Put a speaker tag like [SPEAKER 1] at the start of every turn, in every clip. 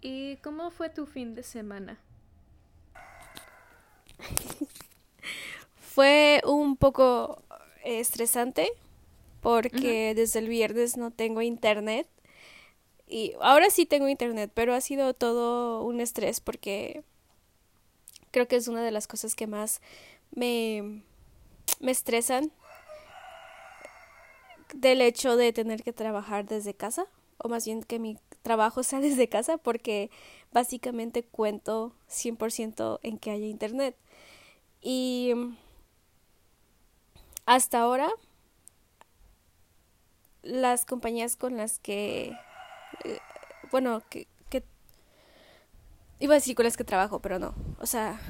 [SPEAKER 1] ¿Y cómo fue tu fin de semana?
[SPEAKER 2] fue un poco estresante porque desde el viernes no tengo internet. Y ahora sí tengo internet, pero ha sido todo un estrés porque creo que es una de las cosas que más me, me estresan del hecho de tener que trabajar desde casa, o más bien que mi trabajo sea desde casa, porque básicamente cuento 100% en que haya internet. Y hasta ahora, las compañías con las que, eh, bueno, que, que, iba a decir con las que trabajo, pero no, o sea,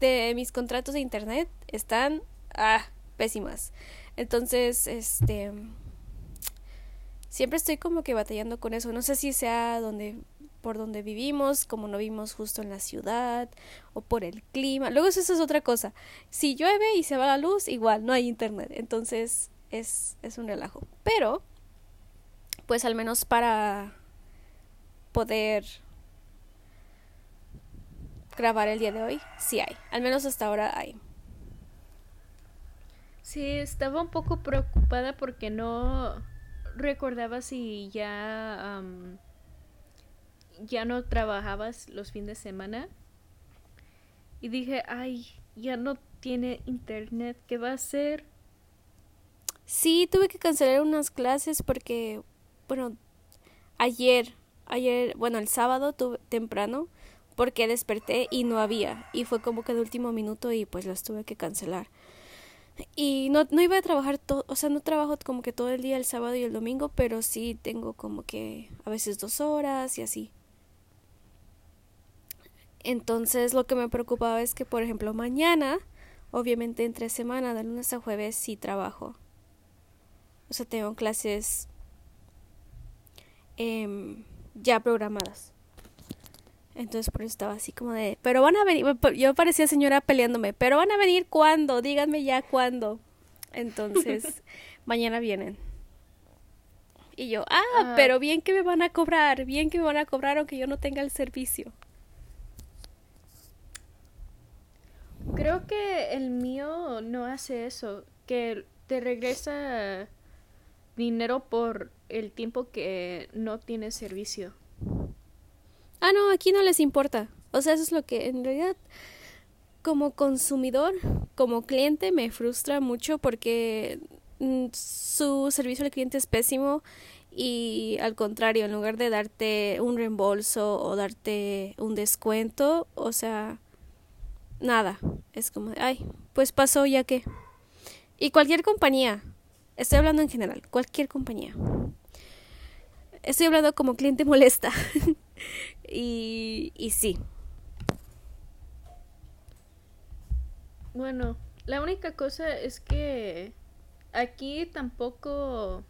[SPEAKER 2] de mis contratos de internet están, ah, pésimas. Entonces, este, siempre estoy como que batallando con eso. No sé si sea donde por donde vivimos, como no vivimos justo en la ciudad, o por el clima. Luego eso es otra cosa. Si llueve y se va la luz, igual no hay internet. Entonces es, es un relajo. Pero, pues al menos para poder grabar el día de hoy, sí hay. Al menos hasta ahora hay.
[SPEAKER 1] Sí, estaba un poco preocupada porque no recordaba si ya ya no trabajabas los fines de semana y dije, ay, ya no tiene internet, ¿qué va a hacer?
[SPEAKER 2] Sí, tuve que cancelar unas clases porque, bueno, ayer, ayer, bueno, el sábado tuve temprano porque desperté y no había y fue como que de último minuto y pues las tuve que cancelar. Y no, no iba a trabajar todo, o sea, no trabajo como que todo el día el sábado y el domingo, pero sí tengo como que a veces dos horas y así. Entonces lo que me preocupaba es que, por ejemplo, mañana, obviamente entre semana, de lunes a jueves, sí trabajo. O sea, tengo clases em, ya programadas. Entonces por eso estaba así como de, pero van a venir, yo parecía señora peleándome, pero van a venir cuándo, díganme ya cuándo. Entonces, mañana vienen. Y yo, ah, ah, pero bien que me van a cobrar, bien que me van a cobrar aunque yo no tenga el servicio.
[SPEAKER 1] Creo que el mío no hace eso, que te regresa dinero por el tiempo que no tienes servicio.
[SPEAKER 2] Ah, no, aquí no les importa. O sea, eso es lo que en realidad como consumidor, como cliente, me frustra mucho porque mm, su servicio al cliente es pésimo y al contrario, en lugar de darte un reembolso o darte un descuento, o sea, nada. Es como, ay, pues pasó ya que. Y cualquier compañía, estoy hablando en general, cualquier compañía. Estoy hablando como cliente molesta. y, y sí.
[SPEAKER 1] Bueno, la única cosa es que aquí tampoco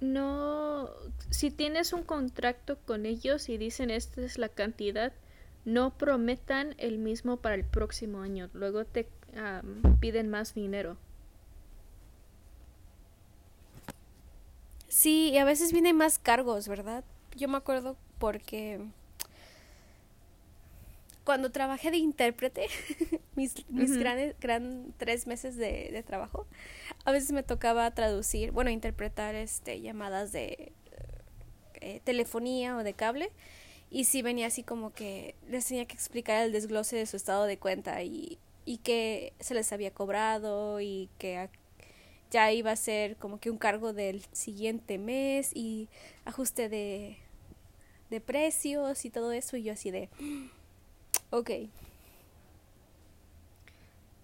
[SPEAKER 1] no si tienes un contrato con ellos y dicen esta es la cantidad no prometan el mismo para el próximo año luego te piden más dinero
[SPEAKER 2] Sí, y a veces vienen más cargos, ¿verdad? Yo me acuerdo porque cuando trabajé de intérprete, mis, mis gran, tres meses de, de, trabajo, a veces me tocaba traducir, bueno, interpretar este llamadas de eh, telefonía o de cable. Y sí venía así como que les tenía que explicar el desglose de su estado de cuenta y, y que se les había cobrado y que ya iba a ser como que un cargo del siguiente mes y ajuste de, de precios y todo eso y yo así de ok.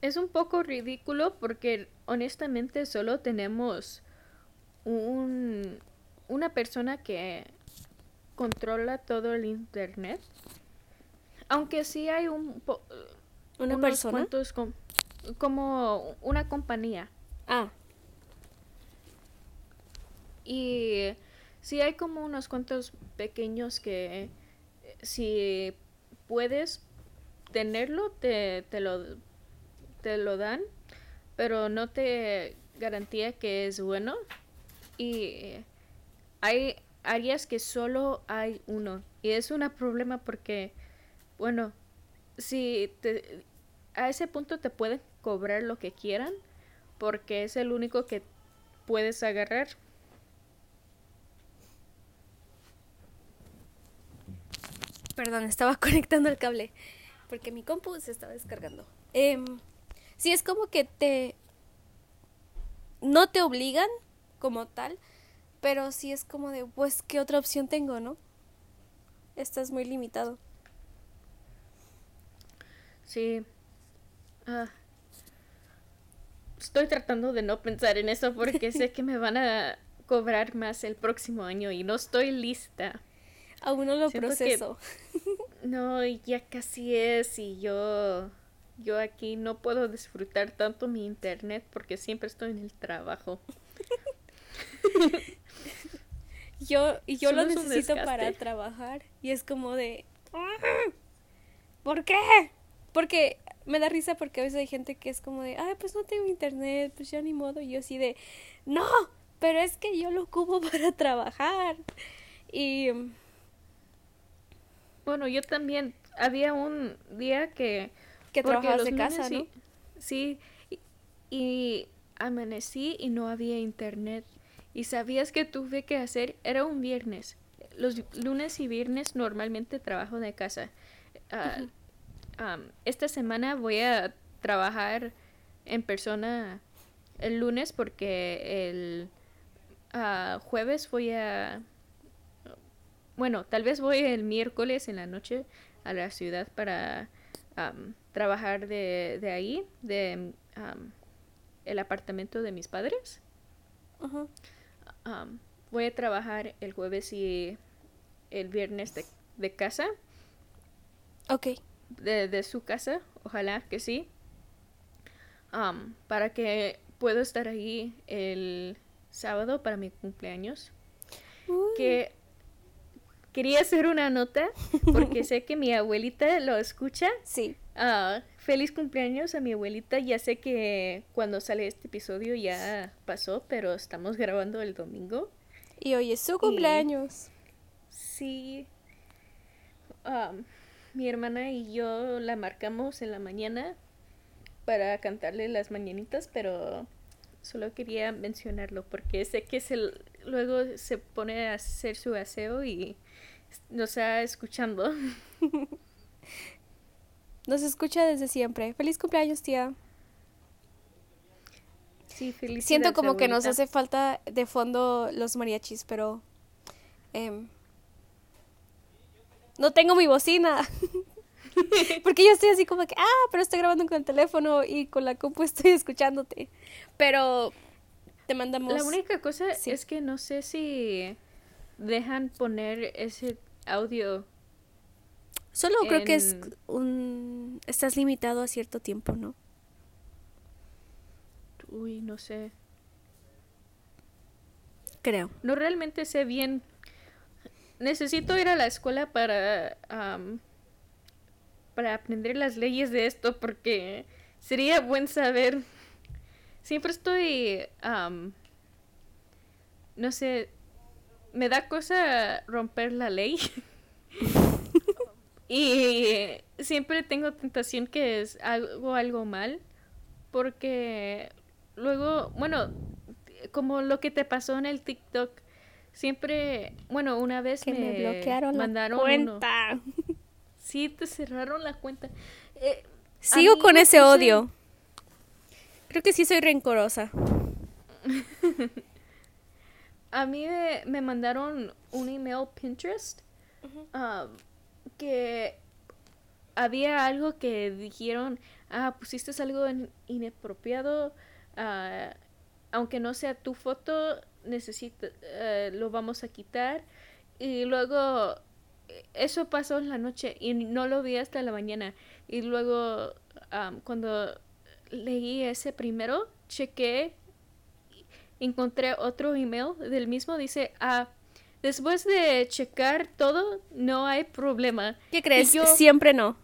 [SPEAKER 1] Es un poco ridículo porque honestamente solo tenemos un una persona que controla todo el internet. Aunque sí hay un
[SPEAKER 2] una persona
[SPEAKER 1] como una compañía.
[SPEAKER 2] Ah
[SPEAKER 1] y sí hay como unos cuantos pequeños que eh, si puedes tenerlo, te, te, lo, te lo dan, pero no te garantía que es bueno. y hay áreas que solo hay uno. Y es un problema porque, bueno, si te, a ese punto te pueden cobrar lo que quieran porque es el único que puedes agarrar.
[SPEAKER 2] Perdón, estaba conectando el cable porque mi compu se estaba descargando. Eh, sí, es como que te... No te obligan como tal, pero sí es como de, pues, ¿qué otra opción tengo, no? Estás muy limitado.
[SPEAKER 1] Sí. Ah. Estoy tratando de no pensar en eso porque sé que me van a cobrar más el próximo año y no estoy lista.
[SPEAKER 2] Aún no lo proceso.
[SPEAKER 1] no, ya casi es y yo yo aquí no puedo disfrutar tanto mi internet porque siempre estoy en el trabajo.
[SPEAKER 2] yo y yo lo necesito para trabajar y es como de ¿Por qué? Porque me da risa porque a veces hay gente que es como de, ay, pues no tengo internet, pues ya ni modo. Y yo así de, no, pero es que yo lo ocupo para trabajar. Y
[SPEAKER 1] bueno, yo también había un día que...
[SPEAKER 2] Que trabajabas de casa, ¿no?
[SPEAKER 1] Sí, y, amanecí y no había internet. Y sabías que tuve que hacer, era un viernes. Los lunes y viernes normalmente trabajo de casa. Ah, esta semana voy a trabajar en persona el lunes porque el uh, jueves voy a bueno, tal vez voy el miércoles en la noche a la ciudad para trabajar de, ahí, de el apartamento de mis padres. voy a trabajar el jueves y el viernes de, casa.
[SPEAKER 2] Ok.
[SPEAKER 1] De, su casa, ojalá que sí. para que pueda estar ahí el sábado para mi cumpleaños. Que quería hacer una nota porque sé que mi abuelita lo escucha.
[SPEAKER 2] Sí.
[SPEAKER 1] Ah, feliz cumpleaños a mi abuelita. Ya sé que cuando sale este episodio ya pasó, pero estamos grabando el domingo.
[SPEAKER 2] Y hoy es su cumpleaños.
[SPEAKER 1] sí. mi hermana y yo la marcamos en la mañana para cantarle las mañanitas, pero solo quería mencionarlo porque sé que se, luego se pone a hacer su aseo y nos está escuchando.
[SPEAKER 2] Nos escucha desde siempre. Feliz cumpleaños, tía.
[SPEAKER 1] Sí, feliz.
[SPEAKER 2] Siento como que nos hace falta de fondo los mariachis, pero em, no tengo mi bocina. Porque yo estoy así como que, ah, pero estoy grabando con el teléfono y con la compu estoy escuchándote. Pero te mandamos.
[SPEAKER 1] La única cosa es que no sé si dejan poner ese audio.
[SPEAKER 2] Solo creo que es un... Estás limitado a cierto tiempo, ¿no?
[SPEAKER 1] Uy, no sé.
[SPEAKER 2] Creo.
[SPEAKER 1] No realmente sé bien. Necesito ir a la escuela para... para aprender las leyes de esto porque sería buen saber. Siempre estoy... no sé, me da cosa romper la ley. y siempre tengo tentación que es hago algo mal. Porque luego, bueno, como lo que te pasó en el TikTok, siempre, bueno, una vez
[SPEAKER 2] me, bloquearon mandaron la cuenta.
[SPEAKER 1] Sí, te cerraron la cuenta. Eh,
[SPEAKER 2] Sigo con ese odio. Creo que sí soy rencorosa.
[SPEAKER 1] a mí me, mandaron un email Pinterest um, que había algo que dijeron, ah, pusiste algo inapropiado, uh, aunque no sea tu foto, necesito, uh, lo vamos a quitar. Y luego, eso pasó en la noche y no lo vi hasta la mañana. Y luego, um, cuando leí ese primero, chequé encontré otro email del mismo, dice, ah, después de checar todo, no hay problema.
[SPEAKER 2] ¿Qué crees? Siempre no.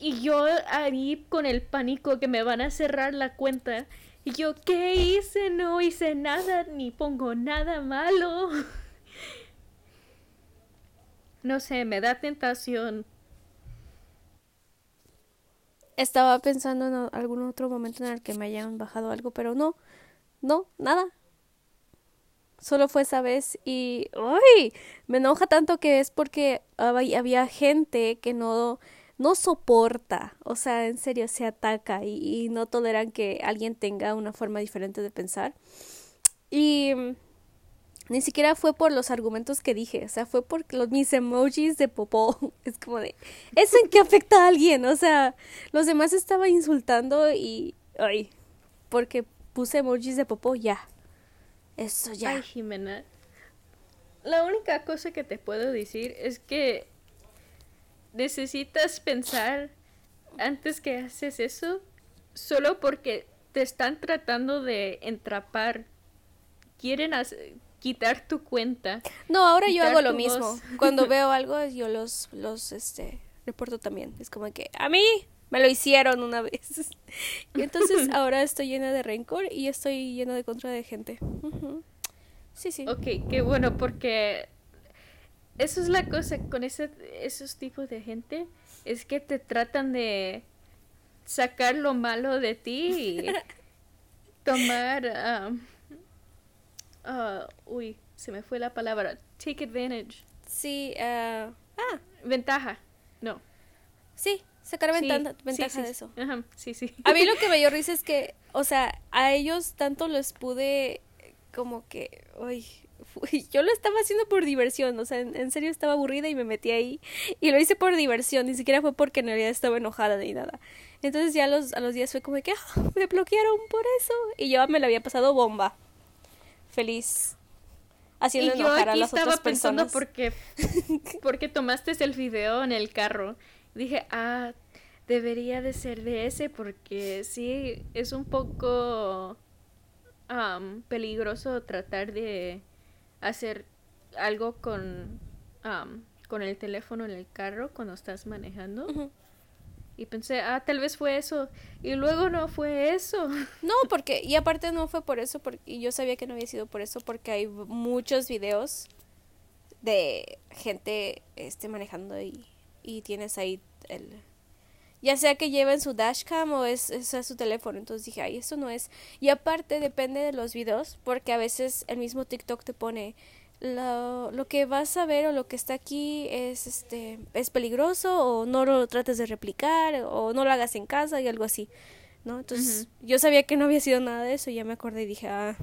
[SPEAKER 1] Y yo ahí con el pánico que me van a cerrar la cuenta Y yo, ¿qué hice? No hice nada, ni pongo nada malo. No sé, me da tentación.
[SPEAKER 2] Estaba pensando en algún otro momento en el que me hayan bajado algo, pero no, no, nada. Solo fue esa vez y ¡ay! Me enoja tanto que es porque había gente que no no soporta, o sea, en serio se ataca y, no toleran que alguien tenga una forma diferente de pensar. Y ni siquiera fue por los argumentos que dije, o sea, fue por los, mis emojis de popó. Es como de, ¿eso en qué afecta a alguien? O sea, los demás estaban insultando y, ay, porque puse emojis de popó, ya. Eso ya.
[SPEAKER 1] Ay, Jimena. La única cosa que te puedo decir es que necesitas pensar antes que haces eso solo porque te están tratando de entrapar. Quieren quitar tu cuenta.
[SPEAKER 2] No, ahora yo hago lo mismo. Cuando veo algo, yo los, los, este, reporto también. Es como que, a mí me lo hicieron una vez. y entonces ahora estoy llena de rencor y estoy llena de contra de gente. Sí, sí.
[SPEAKER 1] Ok, qué bueno, porque eso es la cosa con ese, esos tipos de gente, es que te tratan de sacar lo malo de ti y tomar, um, uh, uy, se me fue la palabra, take advantage.
[SPEAKER 2] Sí, uh, ah,
[SPEAKER 1] ventaja, no.
[SPEAKER 2] Sí, sacar ventaja, ventaja de eso.
[SPEAKER 1] Ajá, sí, sí.
[SPEAKER 2] A mí lo que me dio risa es que, o sea, a ellos tanto les pude como que, uy, yo lo estaba haciendo por diversión, o sea, en, serio estaba aburrida y me metí ahí y lo hice por diversión, ni siquiera fue porque en realidad estaba enojada ni nada. Entonces ya a los, a los días fue como que ah, me bloquearon por eso y yo me lo había pasado bomba. Feliz.
[SPEAKER 1] Haciendo y yo aquí estaba pensando porque porque tomaste el video en el carro. Dije, "Ah, debería de ser de ese porque sí es un poco peligroso tratar de hacer algo con, con el teléfono en el carro cuando estás manejando. Y pensé, ah, tal vez fue eso. Y luego no fue eso.
[SPEAKER 2] No, porque, y aparte no fue por eso, porque yo sabía que no había sido por eso, porque hay muchos videos de gente este, manejando y, y tienes ahí el... Ya sea que lleven su dashcam o es, es, su teléfono. Entonces dije, ay, eso no es. Y aparte depende de los videos, porque a veces el mismo TikTok te pone lo, lo, que vas a ver o lo que está aquí es este es peligroso o no lo trates de replicar o no lo hagas en casa y algo así no entonces yo sabía que no había sido nada de eso y ya me acordé y dije ah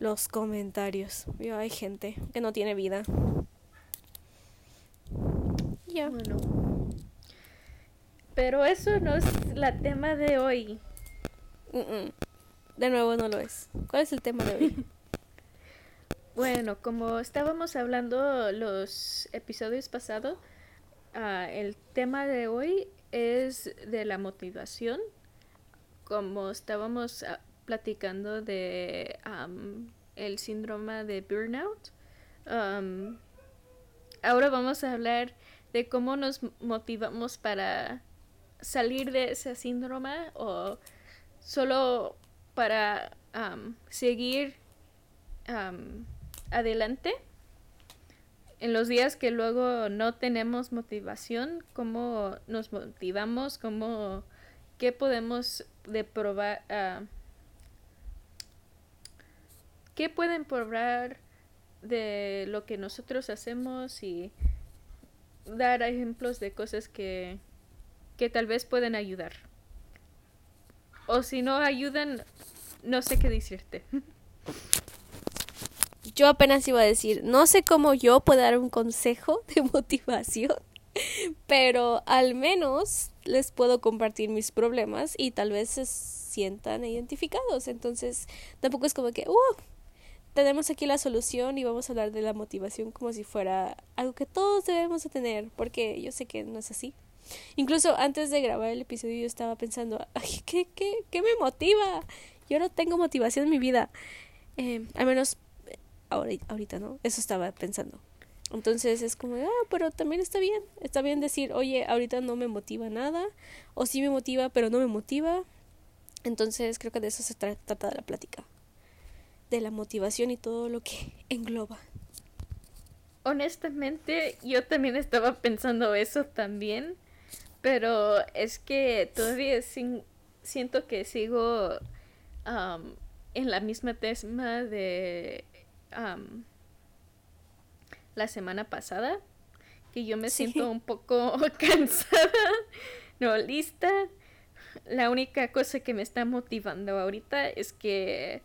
[SPEAKER 2] los comentarios yo hay gente que no tiene vida
[SPEAKER 1] ya. Bueno. Pero eso no es la tema de hoy.
[SPEAKER 2] De nuevo no lo es. Cuál es el tema de hoy
[SPEAKER 1] Bueno, como estábamos hablando los episodios pasados, ah, el tema de hoy es de la motivación. Como estábamos ah, platicando de el síndrome de burnout, ahora vamos a hablar de cómo nos motivamos para salir de ese síndrome o solo para seguir adelante, en los días que luego no tenemos motivación, cómo nos motivamos, cómo, qué podemos de probar, uh, qué pueden probar de lo que nosotros hacemos y dar ejemplos de cosas que, que tal vez pueden ayudar. O si no ayudan, no sé qué decirte.
[SPEAKER 2] yo apenas iba a decir, no sé cómo yo puedo dar un consejo de motivación, pero al menos les puedo compartir mis problemas y tal vez se sientan identificados. Entonces, tampoco es como que, uh, tenemos aquí la solución y vamos a hablar de la motivación como si fuera algo que todos debemos de tener, porque yo sé que no es así. Incluso antes de grabar el episodio yo estaba pensando, Ay, ¿qué, qué, qué me motiva? Yo no tengo motivación en mi vida. Eh, al menos ahorita, ¿no? Eso estaba pensando. Entonces es como, ah, pero también está bien. Está bien decir, oye, ahorita no me motiva nada. O sí me motiva, pero no me motiva. Entonces creo que de eso se trata la plática, de la motivación y todo lo que engloba.
[SPEAKER 1] Honestamente, yo también estaba pensando eso también, pero es que todavía siento que sigo en la misma tema de la semana pasada, que yo me siento un poco cansada, no lista. La única cosa que me está motivando ahorita es que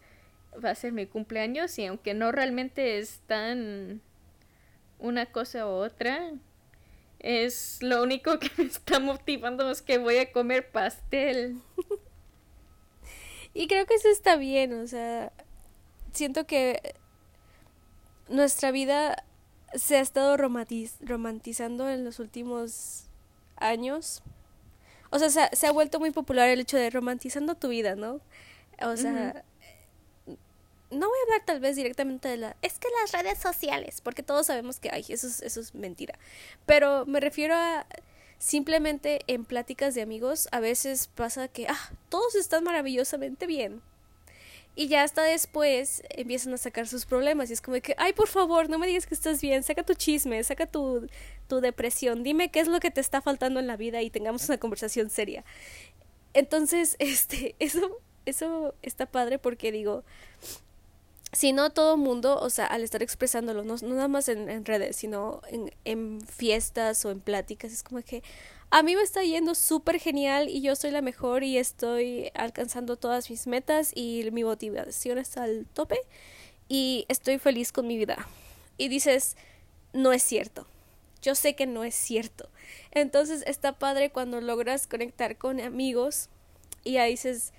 [SPEAKER 1] va a ser mi cumpleaños y aunque no realmente es tan una cosa u otra, es lo único que me está motivando es que voy a comer pastel.
[SPEAKER 2] y creo que eso está bien, o sea, siento que nuestra vida se ha estado romantizando en los últimos años. O sea, se ha, vuelto muy popular el hecho de romantizando tu vida, ¿no? O sea, no voy a hablar tal vez directamente de la... Es que las redes sociales, porque todos sabemos que, ay, eso es, eso es mentira. Pero me refiero a simplemente en pláticas de amigos, a veces pasa que, ah, todos están maravillosamente bien. Y ya hasta después empiezan a sacar sus problemas y es como que, ay, por favor, no me digas que estás bien, saca tu chisme, saca tu, tu depresión, dime qué es lo que te está faltando en la vida y tengamos una conversación seria. Entonces, este, eso, eso está padre porque digo, si no todo mundo, o sea, al estar expresándolo, no, nada más en, redes, sino en, en, fiestas o en pláticas, es como que a mí me está yendo súper genial y yo soy la mejor y estoy alcanzando todas mis metas y mi motivación está al tope y estoy feliz con mi vida. Y dices, no es cierto. Yo sé que no es cierto. Entonces está padre cuando logras conectar con amigos y ahí dices,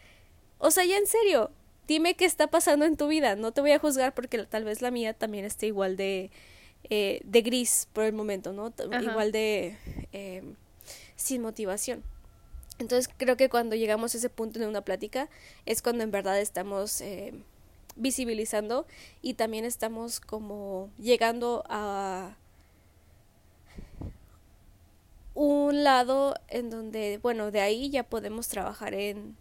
[SPEAKER 2] o sea, ya en serio, dime qué está pasando en tu vida. No te voy a juzgar porque tal vez la mía también esté igual de, eh, de gris por el momento, ¿no? Igual de em, sin motivación. Entonces creo que cuando llegamos a ese punto en una plática es cuando en verdad estamos em, visibilizando y también estamos como llegando a un lado en donde, bueno, de ahí ya podemos trabajar en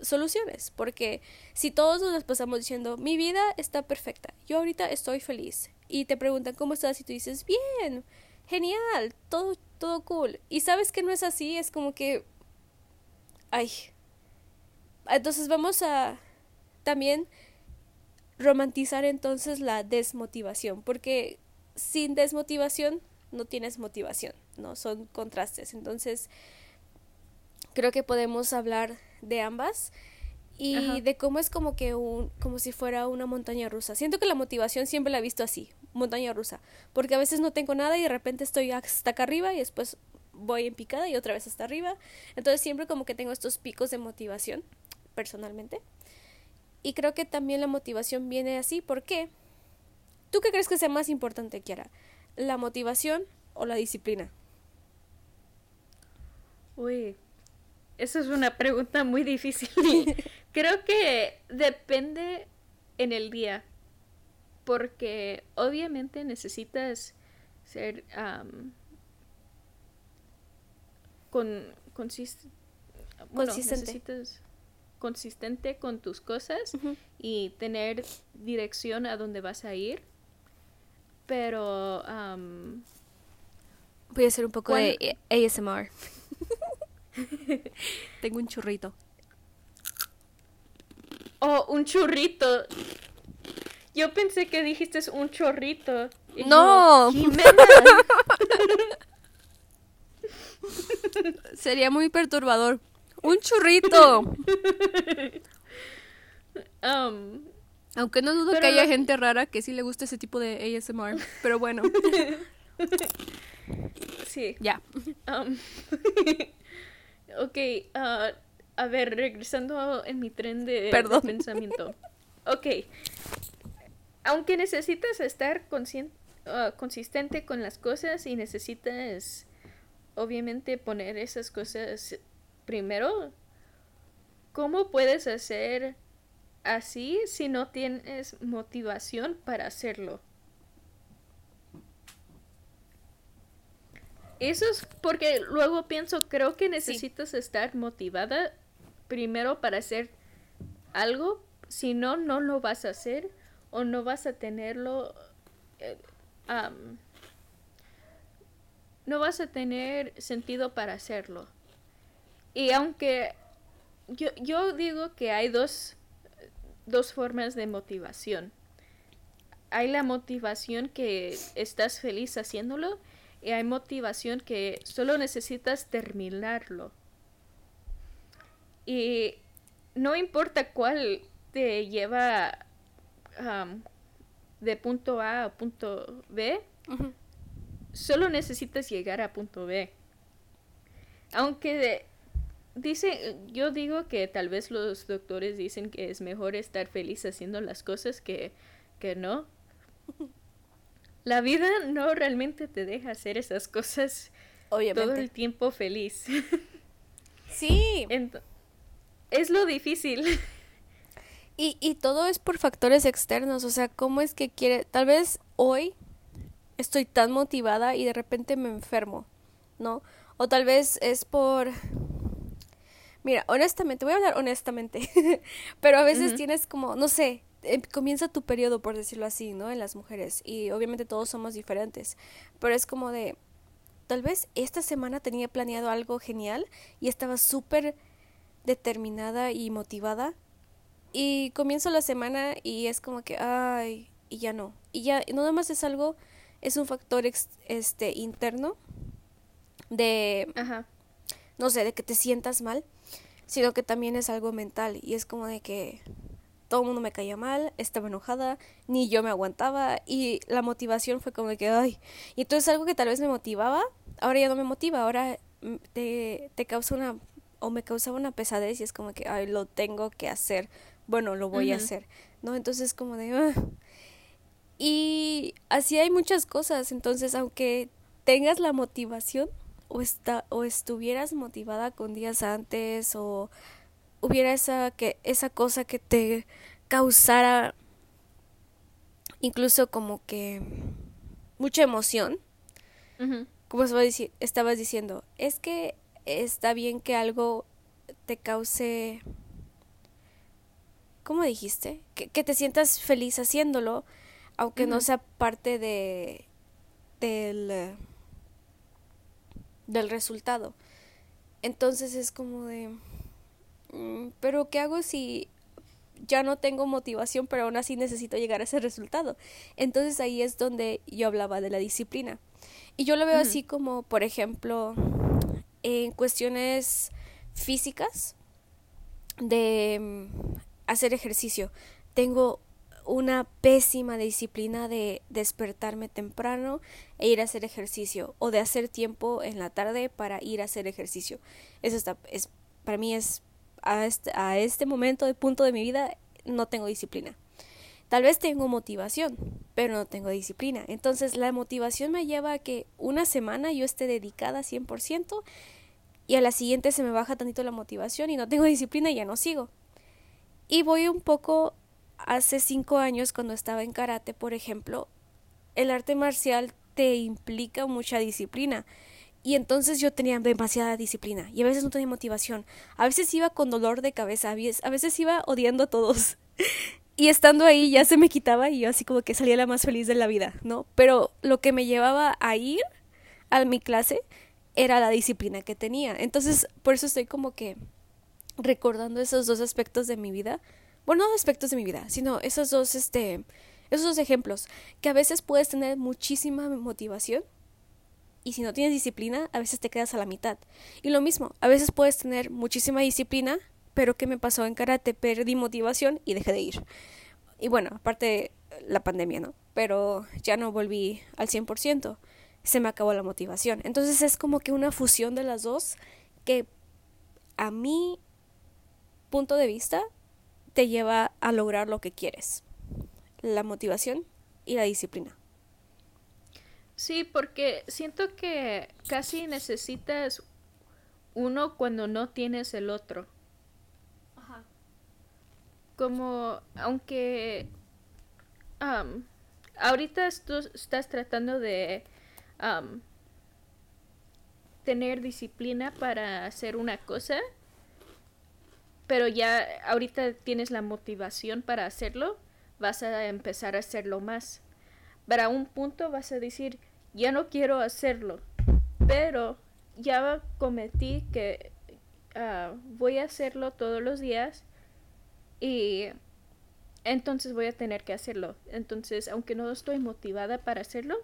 [SPEAKER 2] soluciones, porque si todos nos pasamos diciendo, mi vida está perfecta, yo ahorita estoy feliz, y te preguntan cómo estás y tú dices, bien, genial, todo, todo cool, y sabes que no es así, es como que, ay, entonces vamos a también romantizar entonces la desmotivación, porque sin desmotivación no tienes motivación, ¿no? Son contrastes, entonces creo que podemos hablar de ambas y de cómo es como que un como si fuera una montaña rusa. Siento que la motivación siempre la he visto así, montaña rusa, porque a veces no tengo nada y de repente estoy hasta acá arriba y después voy en picada y otra vez hasta arriba. Entonces siempre como que tengo estos picos de motivación personalmente. Y creo que también la motivación viene así, ¿por qué? ¿Tú qué crees que sea más importante, Kiara? ¿La motivación o la disciplina?
[SPEAKER 1] Uy, esa es una pregunta muy difícil. Creo que depende en el día. Porque obviamente necesitas ser con, consistente. necesitas consistente con tus cosas y tener dirección a dónde vas a ir. Pero
[SPEAKER 2] voy a hacer un poco de ASMR. Tengo un churrito.
[SPEAKER 1] Oh, un churrito. Yo pensé que dijiste un chorrito.
[SPEAKER 2] no. Sería muy perturbador. Un churrito. Um, Aunque no dudo que haya gente rara que sí le guste ese tipo de ASMR. Pero bueno.
[SPEAKER 1] sí.
[SPEAKER 2] Ya.
[SPEAKER 1] Um, Ok, uh, a ver, regresando en mi tren de, pensamiento. Ok. Aunque necesitas estar uh, consistente con las cosas y necesitas, obviamente, poner esas cosas primero, ¿cómo puedes hacer así si no tienes motivación para hacerlo? Eso es porque luego pienso, creo que necesitas estar motivada primero para hacer algo, si no, no lo vas a hacer o no vas a tenerlo, eh, no vas a tener sentido para hacerlo. Y aunque yo, yo digo que hay dos, dos formas de motivación. Hay la motivación que estás feliz haciéndolo y hay motivación que solo necesitas terminarlo. Y no importa cuál te lleva de punto A a punto B, solo necesitas llegar a punto B. Aunque dice, yo digo que tal vez los doctores dicen que es mejor estar feliz haciendo las cosas que, que no. La vida no realmente te deja hacer esas cosas Obviamente. todo el tiempo feliz.
[SPEAKER 2] Sí.
[SPEAKER 1] es lo difícil.
[SPEAKER 2] Y, y todo es por factores externos, o sea, ¿cómo es que quiere? Tal vez hoy estoy tan motivada y de repente me enfermo, ¿no? O tal vez es por... Mira, honestamente, voy a hablar honestamente, pero a veces tienes como, no sé, em, comienza tu periodo, por decirlo así, ¿no? En las mujeres, y obviamente todos somos diferentes, pero es como de, tal vez esta semana tenía planeado algo genial y estaba súper determinada y motivada y comienzo la semana y es como que, ay, y ya no. Y ya, no nada más es algo, es un factor este interno de, no sé, de que te sientas mal, sino que también es algo mental. Y es como de que todo el mundo me caía mal, estaba enojada, ni yo me aguantaba y la motivación fue como que, ay, y entonces algo que tal vez me motivaba, ahora ya no me motiva, ahora te, te causa una, o me causaba una pesadez y es como que, ay, lo tengo que hacer bueno, lo voy a hacer, ¿no? Entonces como de... Ah". Y así hay muchas cosas, entonces aunque tengas la motivación o, está, o estuvieras motivada con días antes o hubiera esa, que, esa cosa que te causara incluso como que mucha emoción, como estabas diciendo, es que está bien que algo te cause ¿cómo dijiste? Que, te sientas feliz haciéndolo, aunque no sea parte de del del resultado. Entonces es como de pero ¿qué hago si ya no tengo motivación, pero aún así necesito llegar a ese resultado? Entonces ahí es donde yo hablaba de la disciplina. Y yo lo veo así como, por ejemplo, en cuestiones físicas de hacer ejercicio. Tengo una pésima disciplina de despertarme temprano e ir a hacer ejercicio o de hacer tiempo en la tarde para ir a hacer ejercicio. Eso está es para mí es a este, a este momento de punto de mi vida no tengo disciplina. Tal vez tengo motivación, pero no tengo disciplina. Entonces la motivación me lleva a que una semana yo esté dedicada 100% y a la siguiente se me baja tantito la motivación y no tengo disciplina y ya no sigo. Y voy un poco hace cinco años cuando estaba en karate, por ejemplo, el arte marcial te implica mucha disciplina. Y entonces yo tenía demasiada disciplina y a veces no tenía motivación. A veces iba con dolor de cabeza, a veces iba odiando a todos. y estando ahí ya se me quitaba y yo así como que salía la más feliz de la vida, ¿no? Pero lo que me llevaba a ir a mi clase era la disciplina que tenía. Entonces, por eso estoy como que recordando esos dos aspectos de mi vida. Bueno, no aspectos de mi vida, sino esos dos, este, esos dos ejemplos. Que a veces puedes tener muchísima motivación y si no tienes disciplina, a veces te quedas a la mitad. Y lo mismo, a veces puedes tener muchísima disciplina, pero ¿qué me pasó en karate? Perdí motivación y dejé de ir. Y bueno, aparte la pandemia, ¿no? Pero ya no volví al 100%. Se me acabó la motivación. Entonces es como que una fusión de las dos que a mí punto de vista te lleva a lograr lo que quieres. La motivación y la disciplina.
[SPEAKER 1] Sí, porque siento que casi necesitas uno cuando no tienes el otro. Ajá. Como, aunque ahorita tú estás tratando de tener disciplina para hacer una cosa, pero ya ahorita tienes la motivación para hacerlo, vas a empezar a hacerlo más. Para un punto vas a decir, ya no quiero hacerlo, pero ya cometí que ah, voy a hacerlo todos los días y entonces voy a tener que hacerlo. Entonces, aunque no estoy motivada para hacerlo,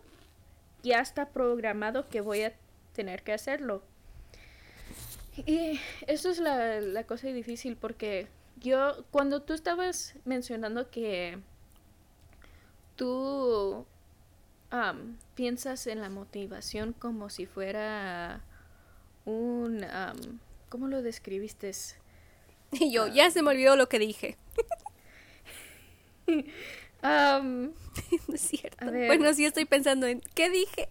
[SPEAKER 1] ya está programado que voy a tener que hacerlo. Y eso es la, la cosa difícil porque yo, cuando tú estabas mencionando que tú piensas en la motivación como si fuera un... ¿Cómo lo describiste?
[SPEAKER 2] Y yo, ya se me olvidó lo que dije. no es cierto. Bueno, sí estoy pensando en... ¿Qué dije?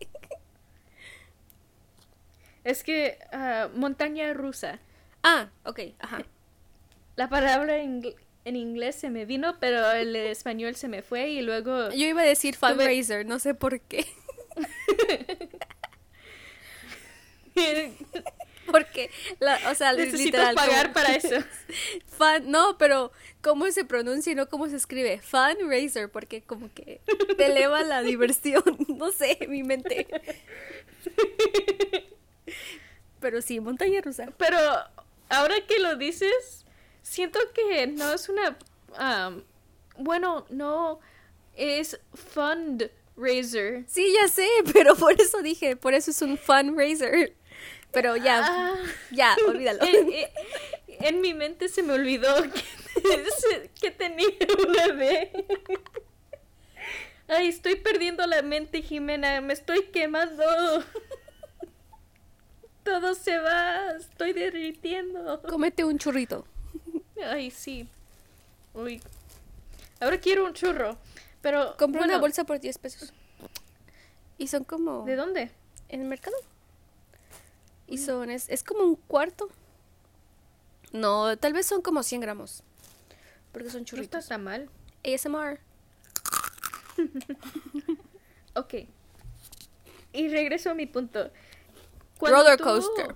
[SPEAKER 1] Es que ah, montaña rusa.
[SPEAKER 2] Ah, ok, ajá.
[SPEAKER 1] La palabra en, inglés se me vino, pero el español se me fue y luego...
[SPEAKER 2] Yo iba a decir fundraiser, no sé por qué. Porque, la, o sea,
[SPEAKER 1] Necesito pagar para eso.
[SPEAKER 2] Fan, no, pero ¿cómo se pronuncia y no cómo se escribe? Fundraiser, porque como que te eleva la diversión. No sé, mi mente. Pero sí, montaña rusa.
[SPEAKER 1] Pero ahora que lo dices, siento que no es una... bueno, no es fundraiser.
[SPEAKER 2] Sí, ya sé, pero por eso dije, por eso es un fundraiser. Pero ya, ah. ya, olvídalo.
[SPEAKER 1] En, mi mente se me olvidó que, que tenía una B. Ay, estoy perdiendo la mente, Jimena, me estoy quemando. Todo se va, estoy derritiendo.
[SPEAKER 2] Cómete un churrito.
[SPEAKER 1] Ay, sí. Uy. Ahora quiero un churro. Pero.
[SPEAKER 2] Compré una bolsa por 10 pesos. Y son como.
[SPEAKER 1] ¿De dónde?
[SPEAKER 2] En el mercado. Y son. Es, es como un cuarto. No, tal vez son como 100 gramos. Porque son churritos.
[SPEAKER 1] No está mal.
[SPEAKER 2] ASMR.
[SPEAKER 1] ok. Y regreso a mi punto.
[SPEAKER 2] Roller coaster.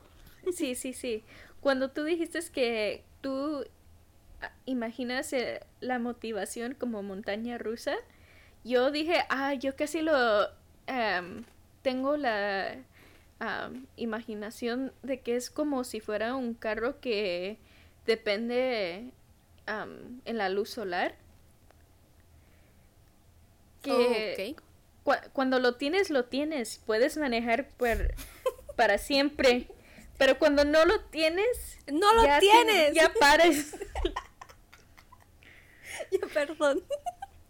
[SPEAKER 1] sí, sí, sí. Cuando tú dijiste que tú imaginas eh, la motivación como montaña rusa, yo dije, ah, yo casi lo em, tengo la imaginación de que es como si fuera un carro que depende en la luz solar. Que cuando lo tienes, lo tienes. Puedes manejar por para siempre. Pero cuando no lo tienes,
[SPEAKER 2] no lo tienes.
[SPEAKER 1] ya pares.
[SPEAKER 2] ya perdón.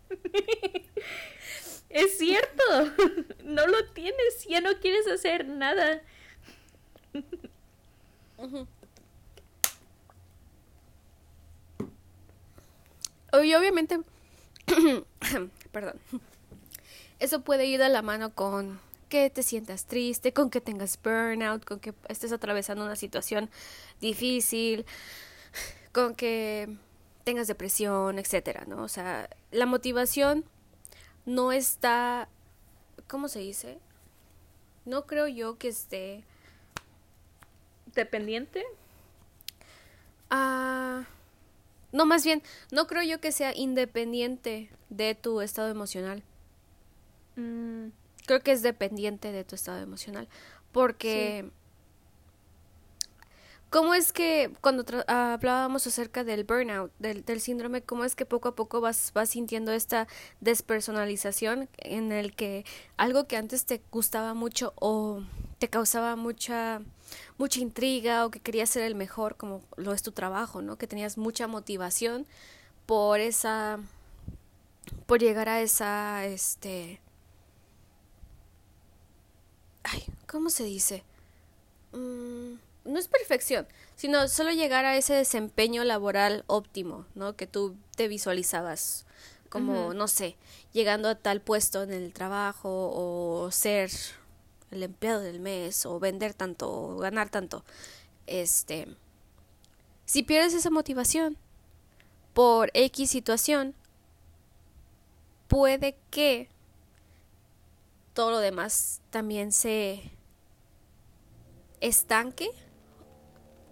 [SPEAKER 1] es cierto. No lo tienes, ya no quieres hacer nada.
[SPEAKER 2] Y obviamente, perdón, eso puede ir a la mano con que te sientas triste, con que tengas burnout, con que estés atravesando una situación difícil, con que tengas depresión, etcétera, ¿no? O sea, la motivación no está ¿cómo se dice? No creo yo que esté
[SPEAKER 1] dependiente.
[SPEAKER 2] Ah, no, más bien, no creo yo que sea independiente de tu estado emocional. Mm creo que es dependiente de tu estado emocional. Porque, ¿cómo es que cuando hablábamos acerca del burnout, del, síndrome, cómo es que poco a poco vas, vas sintiendo esta despersonalización en el que algo que antes te gustaba mucho o te causaba mucha mucha intriga o que querías ser el mejor como lo es tu trabajo, ¿no? Que tenías mucha motivación por esa por llegar a esa este ay, ¿cómo se dice? Mm, no es perfección, sino solo llegar a ese desempeño laboral óptimo, ¿no? Que tú te visualizabas como, no sé, llegando a tal puesto en el trabajo o ser el empleado del mes o vender tanto o ganar tanto. Este, si pierdes esa motivación por X situación, puede que todo lo demás también se estanque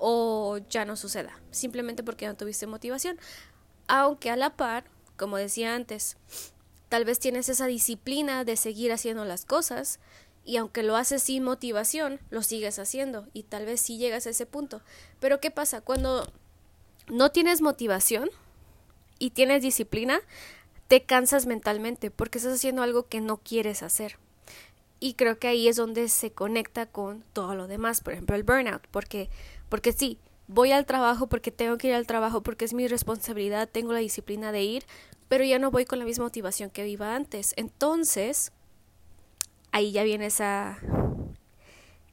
[SPEAKER 2] o ya no suceda, simplemente porque no tuviste motivación. Aunque a la par, como decía antes, tal vez tienes esa disciplina de seguir haciendo las cosas y aunque lo haces sin motivación, lo sigues haciendo y tal vez sí llegas a ese punto. Pero ¿qué pasa? Cuando no tienes motivación y tienes disciplina, te cansas mentalmente porque estás haciendo algo que no quieres hacer. Y creo que ahí es donde se conecta con todo lo demás, por ejemplo, el burnout, porque porque sí, voy al trabajo porque tengo que ir al trabajo porque es mi responsabilidad, tengo la disciplina de ir, pero ya no voy con la misma motivación que iba antes. Entonces, ahí ya viene esa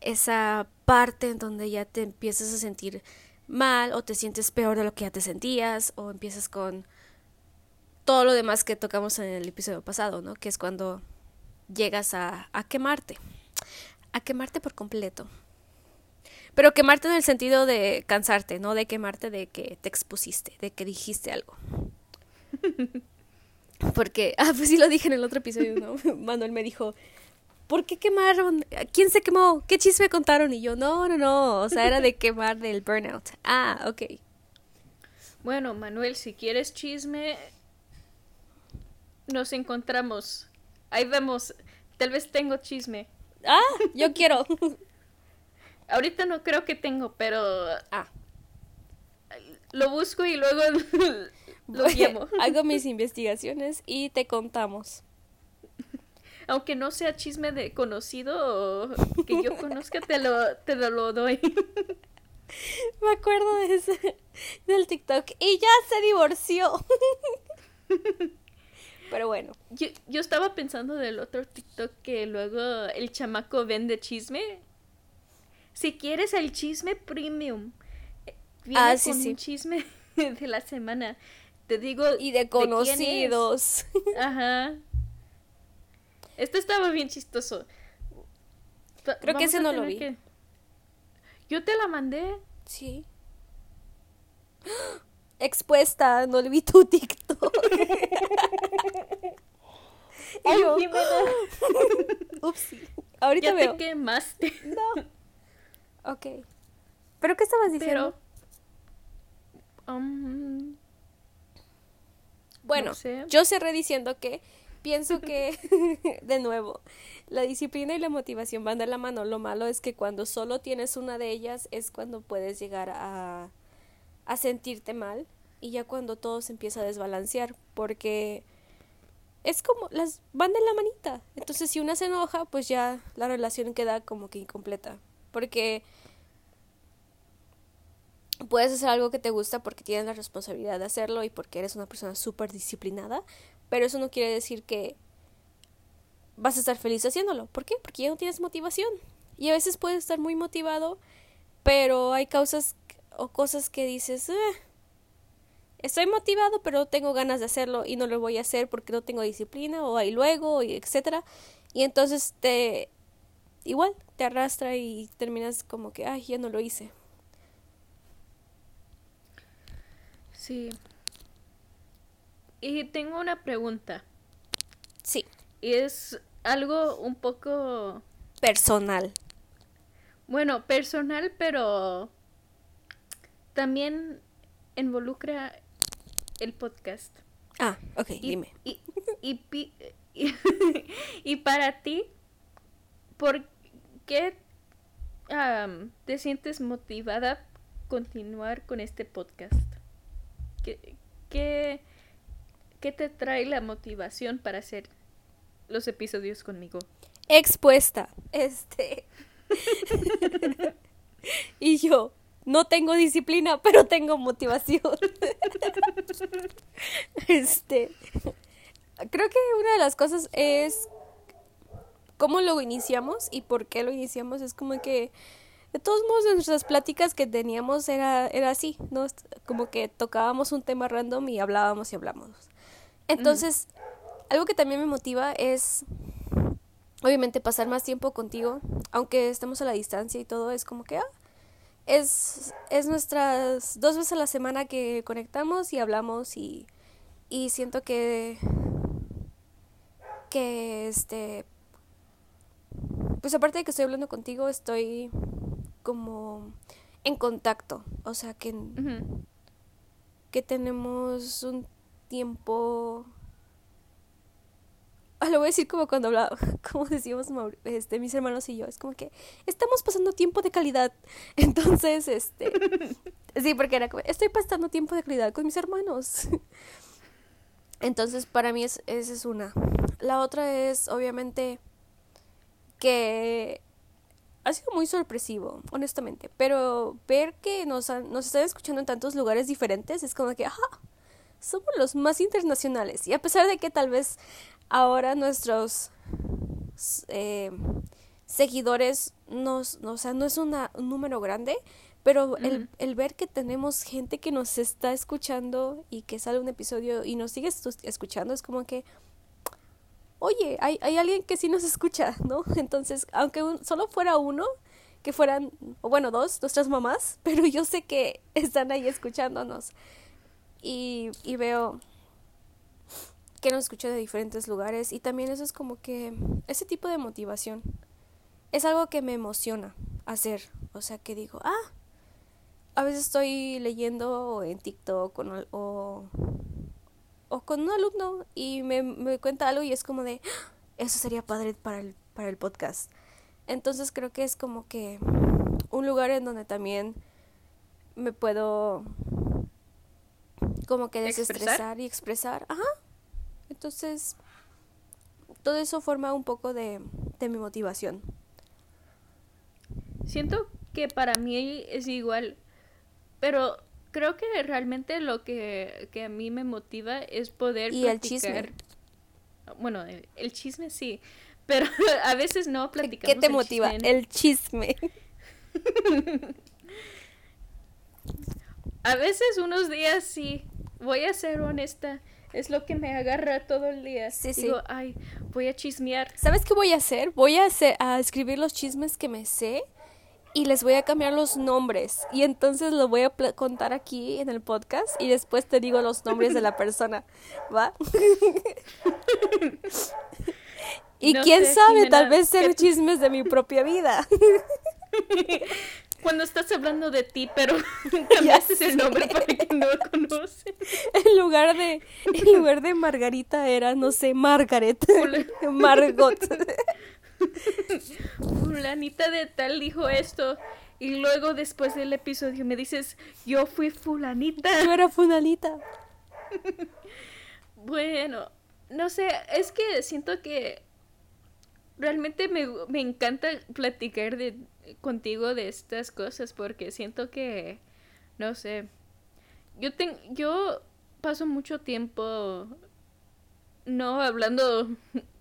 [SPEAKER 2] esa parte en donde ya te empiezas a sentir mal o te sientes peor de lo que ya te sentías o empiezas con todo lo demás que tocamos en el episodio pasado, ¿no? Que es cuando llegas a, a quemarte, a quemarte por completo. Pero quemarte en el sentido de cansarte, no de quemarte de que te expusiste, de que dijiste algo. Porque, ah, pues sí lo dije en el otro episodio, ¿no? Manuel me dijo, ¿por qué quemaron? ¿Quién se quemó? ¿Qué chisme contaron? Y yo, no, no, no, o sea, era de quemar del burnout. Ah, ok.
[SPEAKER 1] Bueno, Manuel, si quieres chisme, nos encontramos. Ahí vemos. Tal vez tengo chisme.
[SPEAKER 2] Ah, yo quiero.
[SPEAKER 1] Ahorita no creo que tengo, pero. Ah. Lo busco y luego lo.
[SPEAKER 2] Hago mis investigaciones y te contamos.
[SPEAKER 1] Aunque no sea chisme de conocido o que yo conozca, te lo, te lo doy.
[SPEAKER 2] Me acuerdo de ese, del TikTok. Y ya se divorció. Pero bueno.
[SPEAKER 1] Yo, yo estaba pensando del otro TikTok que luego el chamaco vende chisme si quieres el chisme premium, eh, viene ah, con un chisme de la semana. Te digo.
[SPEAKER 2] Y de conocidos.
[SPEAKER 1] Ajá. Esto estaba bien chistoso.
[SPEAKER 2] Creo que ese no lo vi.
[SPEAKER 1] Yo te la mandé.
[SPEAKER 2] Sí. Expuesta, no le vi tu TikTok.
[SPEAKER 1] Ay, yo...
[SPEAKER 2] Ups. Ahorita
[SPEAKER 1] ya
[SPEAKER 2] veo.
[SPEAKER 1] te quemaste.
[SPEAKER 2] No. Ok. ¿Pero qué estabas diciendo?
[SPEAKER 1] Um,
[SPEAKER 2] bueno, yo cerré diciendo que pienso que, de nuevo, la disciplina y la motivación van de la mano. Lo malo es que cuando solo tienes una de ellas es cuando puedes llegar a, a sentirte mal y ya cuando todo se empieza a desbalancear porque es como las van de la manita. Entonces si una se enoja, pues ya la relación queda como que incompleta. Porque puedes hacer algo que te gusta porque tienes la responsabilidad de hacerlo y porque eres una persona súper disciplinada, pero eso no quiere decir que vas a estar feliz haciéndolo. ¿Por qué? Porque ya no tienes motivación. Y a veces puedes estar muy motivado, pero hay causas o cosas que dices, eh, estoy motivado, pero no tengo ganas de hacerlo y no lo voy a hacer porque no tengo disciplina o ahí luego, y. Y entonces te igual te arrastra y terminas como que, ay, ya no lo hice.
[SPEAKER 1] Sí. Y tengo una pregunta.
[SPEAKER 2] Sí.
[SPEAKER 1] Y es algo un poco...
[SPEAKER 2] Personal.
[SPEAKER 1] Bueno, personal, pero también involucra el podcast.
[SPEAKER 2] Ah, ok, dime.
[SPEAKER 1] Y, y, y, y, para ti, ¿por qué te sientes motivada a continuar con este podcast? ¿Qué, qué, te trae la motivación para hacer los episodios conmigo?
[SPEAKER 2] Expuesta. Este. y yo, no tengo disciplina, pero tengo motivación. este. Creo que una de las cosas es cómo lo iniciamos y por qué lo iniciamos. Es como que, de todos modos, nuestras pláticas que teníamos era, era así, ¿no? Como que tocábamos un tema random y hablábamos y hablábamos. Entonces, algo que también me motiva es, obviamente, pasar más tiempo contigo, aunque estemos a la distancia y todo, es como que, ah, es, es nuestras dos veces a la semana que conectamos y hablamos y, y siento que que este pues aparte de que estoy hablando contigo, estoy como en contacto. O sea, que, que tenemos un tiempo Ah, lo voy a decir como cuando hablaba, como decíamos este, mis hermanos y yo, es como que estamos pasando tiempo de calidad. Entonces, este, sí, porque era como, estoy pasando tiempo de calidad con mis hermanos. Entonces, para mí es, esa es una. La otra es, obviamente, que ha sido muy sorpresivo, honestamente, pero ver que nos, nos están escuchando en tantos lugares diferentes es como que, ajá, somos los más internacionales. Y a pesar de que tal vez ahora nuestros eh, seguidores nos, o sea, no es un número grande, pero el, el, ver que tenemos gente que nos está escuchando y que sale un episodio y nos sigue escuchando es como que, oye, hay, alguien que sí nos escucha, ¿no? Entonces, aunque solo fuera uno, que fueran, o bueno, dos, nuestras mamás, pero yo sé que están ahí escuchándonos. Y, y veo, que nos escucha de diferentes lugares y también eso es como que ese tipo de motivación es algo que me emociona hacer, o sea que digo, ah, a veces estoy leyendo en TikTok o, o, con un alumno y me, me cuenta algo y es como de, ah, eso sería padre para el, para el podcast. Entonces creo que es como que un lugar en donde también me puedo como que desestresar y expresar. Ajá, entonces, todo eso forma un poco de, mi motivación.
[SPEAKER 1] Siento que para mí es igual, pero creo que realmente lo que, a mí me motiva es poder
[SPEAKER 2] y el chisme
[SPEAKER 1] bueno el, chisme sí pero a veces no platicamos
[SPEAKER 2] qué te motiva el chisme
[SPEAKER 1] a veces unos días sí voy a ser honesta es lo que me agarra todo el día. Sí, Digo, sí. ay, voy a chismear.
[SPEAKER 2] ¿Sabes qué voy a hacer? Voy a, hacer, a escribir los chismes que me sé y les voy a cambiar los nombres. Y entonces lo voy a contar aquí en el podcast y después te digo los nombres de la persona. ¿Va? y quién sabe, tal vez ser chismes de mi propia vida.
[SPEAKER 1] cuando estás hablando de ti, pero cambiaste el nombre para que no lo conocen.
[SPEAKER 2] En lugar de, en lugar de Margarita era, no sé, Margaret. Margot.
[SPEAKER 1] Fulanita de tal dijo esto. Y luego después del episodio me dices, yo fui fulanita.
[SPEAKER 2] Yo era fulanita.
[SPEAKER 1] bueno, no sé, es que siento que realmente me, me encanta platicar de, contigo de estas cosas porque siento que, no sé, yo, ten, yo paso mucho tiempo no hablando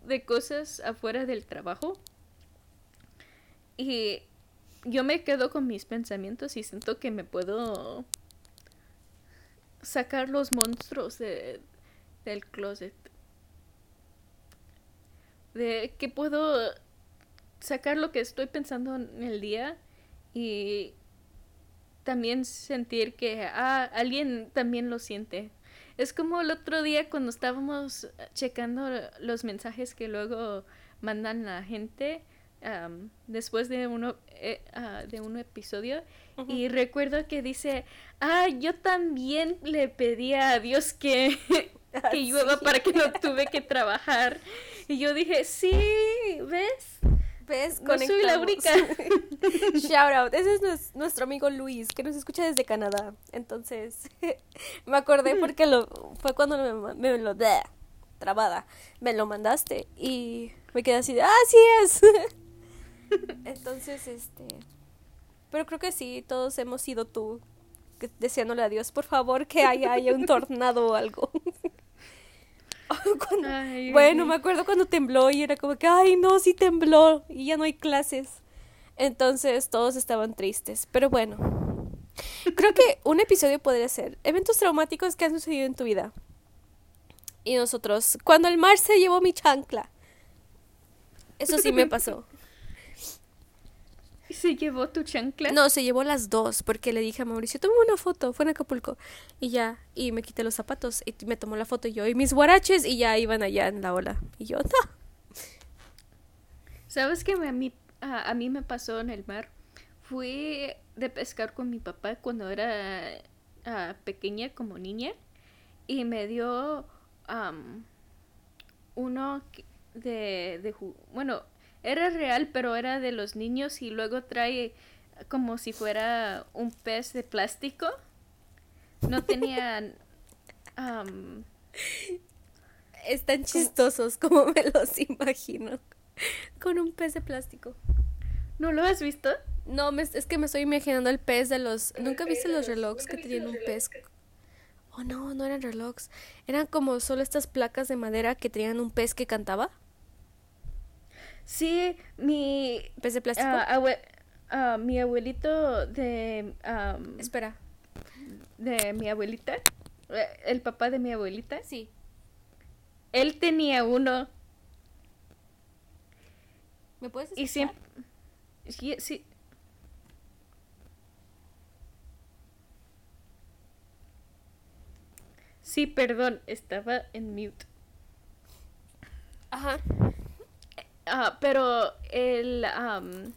[SPEAKER 1] de cosas afuera del trabajo y yo me quedo con mis pensamientos y siento que me puedo sacar los monstruos de, del closet. De que puedo sacar lo que estoy pensando en el día y también sentir que ah, alguien también lo siente. Es como el otro día cuando estábamos checando los mensajes que luego mandan la gente después de uno eh, ah, de un episodio y recuerdo que dice ah yo también le pedí a Dios que que llueva para que no tuve que trabajar y yo dije sí ves
[SPEAKER 2] ¿Ves? No soy la única. Shout out. Ese es nuestro amigo Luis, que nos escucha desde Canadá. Entonces, me acordé porque lo fue cuando me, me lo... trabada. Me lo mandaste y me quedé así de, ¡ah, sí es! Entonces, este... Pero creo que sí, todos hemos sido tú, deseándole a Dios, por favor, que haya, haya un tornado o algo. bueno, me acuerdo cuando tembló y era como que, ay, no, sí tembló y ya no hay clases. Entonces todos estaban tristes. Pero bueno, creo que un episodio podría ser eventos traumáticos que han sucedido en tu vida. Y nosotros, cuando el mar se llevó mi chancla. Eso sí me pasó.
[SPEAKER 1] ¿Se llevó tu chancla?
[SPEAKER 2] No, se llevó las dos, porque le dije a Mauricio, toma una foto, fue en Acapulco. Y ya, y me quité los zapatos, y me tomó la foto yo, y mis guaraches, y ya iban allá en la ola. Y yo, no.
[SPEAKER 1] ¿Sabes qué a mí, a, mí me pasó en el mar? Fui, de pescar con mi papá cuando era ah, pequeña como niña y me dio am, uno de, de bueno era real pero era de los niños y luego trae como si fuera un pez de plástico no tenía am,
[SPEAKER 2] Están chistosos como me los imagino. Con un pez de plástico.
[SPEAKER 1] ¿no lo has visto?
[SPEAKER 2] No, me- es que me estoy imaginando el pez de los... ¿Nunca viste los relojes que tenían un pez? Oh, no, no eran relojes. Eran como solo estas placas de madera que tenían un pez que cantaba.
[SPEAKER 1] Sí, mi
[SPEAKER 2] ¿Pez de plástico?
[SPEAKER 1] ah, abue- ah, mi abuelito de
[SPEAKER 2] Espera.
[SPEAKER 1] de mi abuelita, eh, el papá de mi abuelita,
[SPEAKER 2] Sí.
[SPEAKER 1] él tenía uno
[SPEAKER 2] ¿Me puedes
[SPEAKER 1] y siempre sí, sí. Sí, perdón, estaba en mute.
[SPEAKER 2] Ajá.
[SPEAKER 1] Ah, pero el am,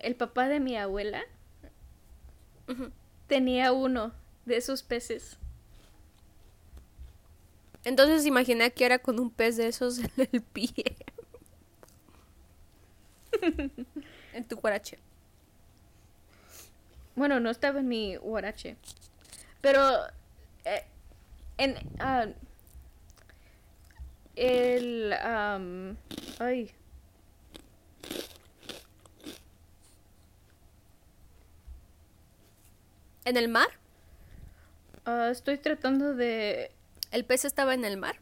[SPEAKER 1] el papá de mi abuela tenía uno de esos peces.
[SPEAKER 2] Entonces imaginé que era con un pez de esos en el pie. en tu guarache.
[SPEAKER 1] Bueno, no estaba en mi huarache. Pero eh, en ah, el am, ay
[SPEAKER 2] ¿En el mar?
[SPEAKER 1] ah, estoy tratando de
[SPEAKER 2] ¿El pez estaba en el mar?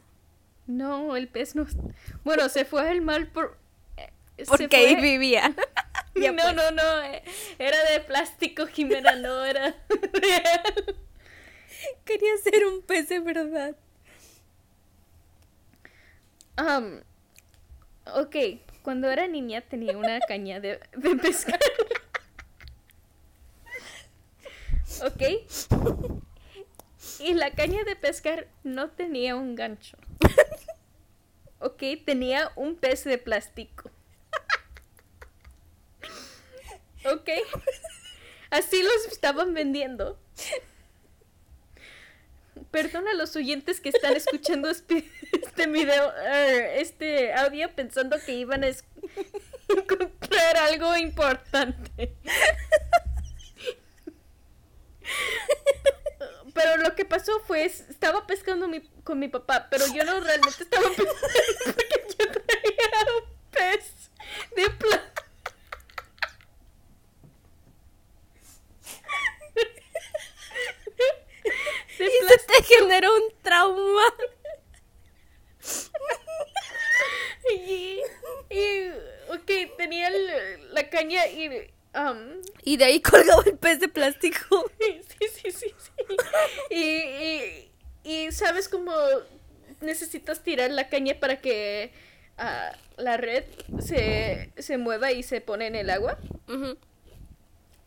[SPEAKER 1] no, el pez no bueno, se fue al mar por eh,
[SPEAKER 2] Porque ahí vivía. Ya
[SPEAKER 1] no,
[SPEAKER 2] pues.
[SPEAKER 1] no, no, eh, era de plástico, Jimena, no era real.
[SPEAKER 2] Quería ser un pez de verdad.
[SPEAKER 1] Ok, cuando era niña tenía una caña de, de pescar. ok. Y la caña de pescar no tenía un gancho. Ok, tenía un pez de plástico. Ok. Así los estaban vendiendo. Perdona a los oyentes que están escuchando este, este video, er, este audio pensando que iban a encontrar algo importante. Pero lo que pasó fue, es- estaba pescando mi- con mi papá, pero yo no realmente estaba pescando porque yo traía un pez de plástico. De
[SPEAKER 2] Y se te generó un trauma.
[SPEAKER 1] Y, y ok, tenía el- la caña y... um,
[SPEAKER 2] Y de ahí colgaba el pez de plástico.
[SPEAKER 1] sí, sí, sí, sí. Y, y, y sabes cómo necesitas tirar la caña para que ah, la red se, se mueva y se pone en el agua.
[SPEAKER 2] Ujú.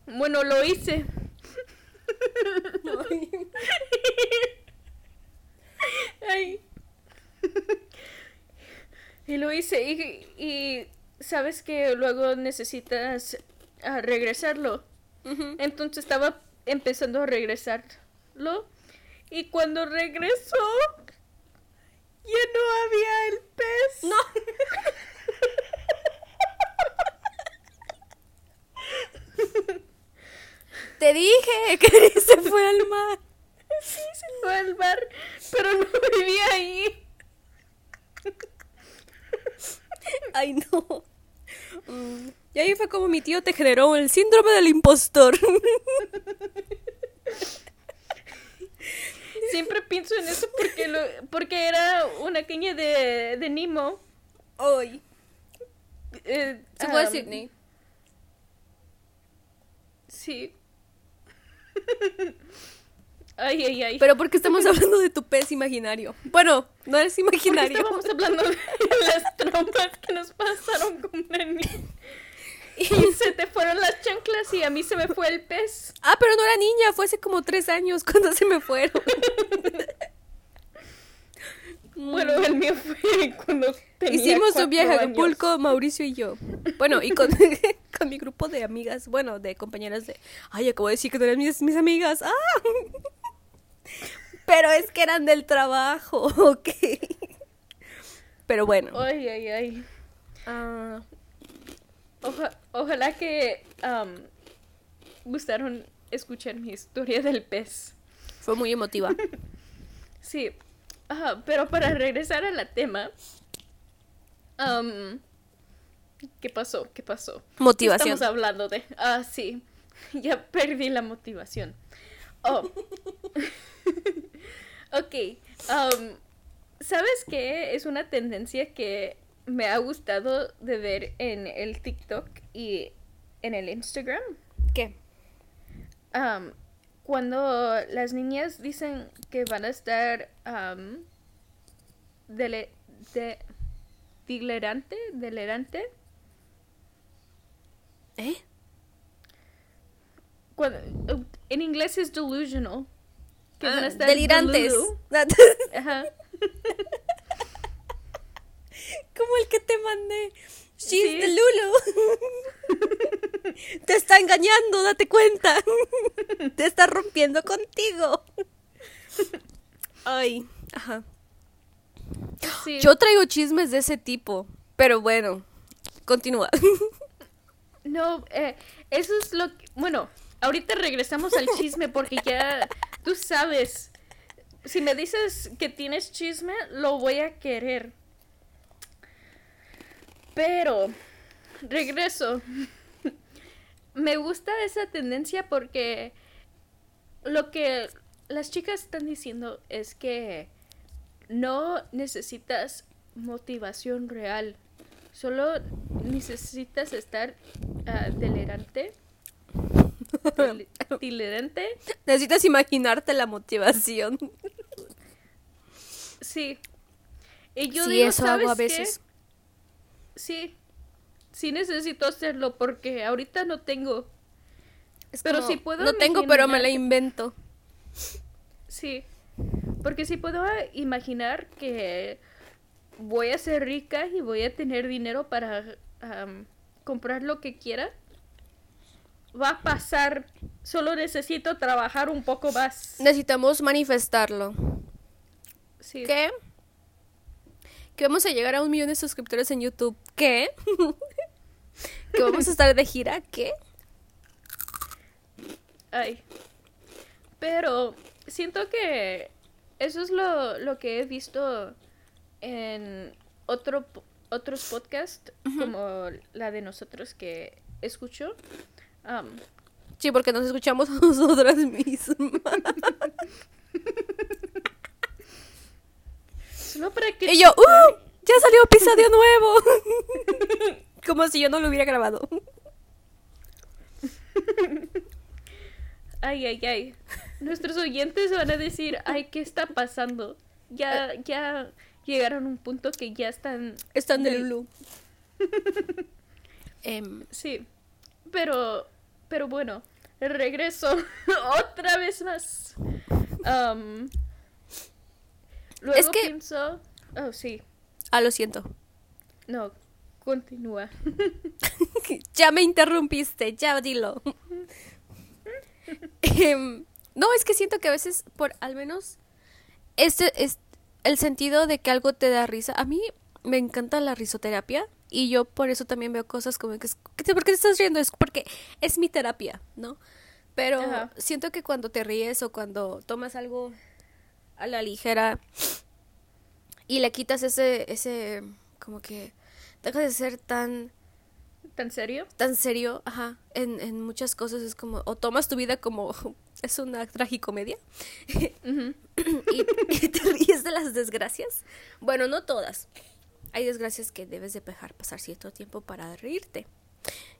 [SPEAKER 1] Bueno, lo hice. Ay. Y lo hice y, y sabes que luego necesitas ah, regresarlo. Entonces estaba empezando a regresarlo y cuando regresó ya no había el pez.
[SPEAKER 2] No. Te dije que se fue al mar.
[SPEAKER 1] Sí, se fue al bar, pero no vivía ahí.
[SPEAKER 2] Ay, no. Mm, Y ahí fue como mi tío te generó el síndrome del impostor.
[SPEAKER 1] Siempre pienso en eso porque lo, porque era una caña de, de Nemo.
[SPEAKER 2] Hoy.
[SPEAKER 1] Eh,
[SPEAKER 2] Se fue a
[SPEAKER 1] am,
[SPEAKER 2] Sydney.
[SPEAKER 1] Sí. Ay, ay, ay.
[SPEAKER 2] Pero porque estamos hablando de tu pez imaginario. Bueno, no es
[SPEAKER 1] Porque
[SPEAKER 2] imaginario.
[SPEAKER 1] estábamos hablando de las traumas que nos pasaron una niña. Y se te fueron las chanclas y a mí se me fue el pez.
[SPEAKER 2] Ah, pero no era niña, fue hace como tres años cuando se me fueron.
[SPEAKER 1] Bueno, el mío fue cuando tenía
[SPEAKER 2] Hicimos un viaje a
[SPEAKER 1] años.
[SPEAKER 2] Acapulco, Mauricio y yo. Bueno, y con, con mi grupo de amigas, bueno, de compañeras de... Ay, acabo de decir que no eran mis, mis amigas. ¡Ah! Pero es que eran del trabajo, ok. Pero bueno.
[SPEAKER 1] Ay, ay, ay.
[SPEAKER 2] Ah,
[SPEAKER 1] Oja- ojalá que am, gustaron escuchar mi historia del pez.
[SPEAKER 2] fue muy emotiva.
[SPEAKER 1] Sí. Pero para regresar al tema. am, ¿Qué pasó? ¿Qué pasó? ¿Qué
[SPEAKER 2] Motivación.
[SPEAKER 1] Estamos hablando de. Ah, sí. Ya perdí la motivación. Oh. ok. am, ¿Sabes qué? Es una tendencia que me ha gustado de ver en el TikTok y en el Instagram.
[SPEAKER 2] ¿Qué?
[SPEAKER 1] Am, cuando las niñas dicen que van a estar am, dele- de, dilerante, delerante,
[SPEAKER 2] ¿Eh?
[SPEAKER 1] cuando, en inglés es delusional. Que van a
[SPEAKER 2] Ah,
[SPEAKER 1] estar
[SPEAKER 2] delirantes.
[SPEAKER 1] Ajá.
[SPEAKER 2] Como el que te mandé. She's
[SPEAKER 1] Sí.
[SPEAKER 2] the Lulu. te está engañando, date cuenta. te está rompiendo contigo. Ay, ajá.
[SPEAKER 1] Sí.
[SPEAKER 2] Yo traigo chismes de ese tipo, pero bueno, continúa.
[SPEAKER 1] No, eh, eso es lo que... Bueno, ahorita regresamos al chisme porque ya tú sabes. Si me dices que tienes chisme, lo voy a querer. Pero, regreso. Me gusta esa tendencia porque lo que las chicas están diciendo es que no necesitas motivación real. Solo necesitas estar ah, delerante. del- Dilerante.
[SPEAKER 2] Necesitas imaginarte la motivación.
[SPEAKER 1] Sí. Y yo
[SPEAKER 2] sí,
[SPEAKER 1] digo,
[SPEAKER 2] eso hago a
[SPEAKER 1] ¿sabes qué? Sí. Sí necesito hacerlo porque ahorita no tengo.
[SPEAKER 2] Es
[SPEAKER 1] Pero si puedo
[SPEAKER 2] No tengo, pero me la invento.
[SPEAKER 1] Sí. Porque si puedo imaginar que voy a ser rica y voy a tener dinero para comprar lo que quiera, va a pasar. Solo necesito trabajar un poco más.
[SPEAKER 2] Necesitamos manifestarlo.
[SPEAKER 1] Sí.
[SPEAKER 2] ¿Qué? Que vamos a llegar a un millón de suscriptores en YouTube. ¿Qué? que vamos a estar de gira. ¿Qué?
[SPEAKER 1] Ay. Pero siento que eso es lo, lo que he visto en otro, otros podcasts, como la de nosotros que escucho.
[SPEAKER 2] Sí, porque nos escuchamos a nosotras mismas.
[SPEAKER 1] solo para que...
[SPEAKER 2] Y yo, ¡uh! ¡Ya salió episodio nuevo! Como si yo no lo hubiera grabado.
[SPEAKER 1] Ay, ay, ay. Nuestros oyentes van a decir, ay, ¿qué está pasando? Ya, ya llegaron a un punto que ya están...
[SPEAKER 2] Están de Lulu. Em,
[SPEAKER 1] Sí, pero, pero bueno, regreso otra vez más. Luego
[SPEAKER 2] Es que-
[SPEAKER 1] pienso, oh sí,
[SPEAKER 2] ah, lo siento.
[SPEAKER 1] no, continúa.
[SPEAKER 2] ya me interrumpiste, ya dilo. Em, no, es que siento que a veces, por al menos, este es el sentido de que algo te da risa. A mí me encanta la risoterapia y yo por eso también veo cosas como que, es- ¿qué te- ¿por qué te estás riendo? Es porque es mi terapia, ¿no? Pero
[SPEAKER 1] Ajá.
[SPEAKER 2] siento que cuando te ríes o cuando tomas algo a la ligera y le quitas ese, ese, como que dejas de ser tan
[SPEAKER 1] ¿Tan serio?
[SPEAKER 2] tan serio, ajá, en, en muchas cosas es como, o tomas tu vida como, es una tragicomedia, y, y te ríes de las desgracias. Bueno, no todas. Hay desgracias que debes de dejar pasar cierto tiempo para reírte.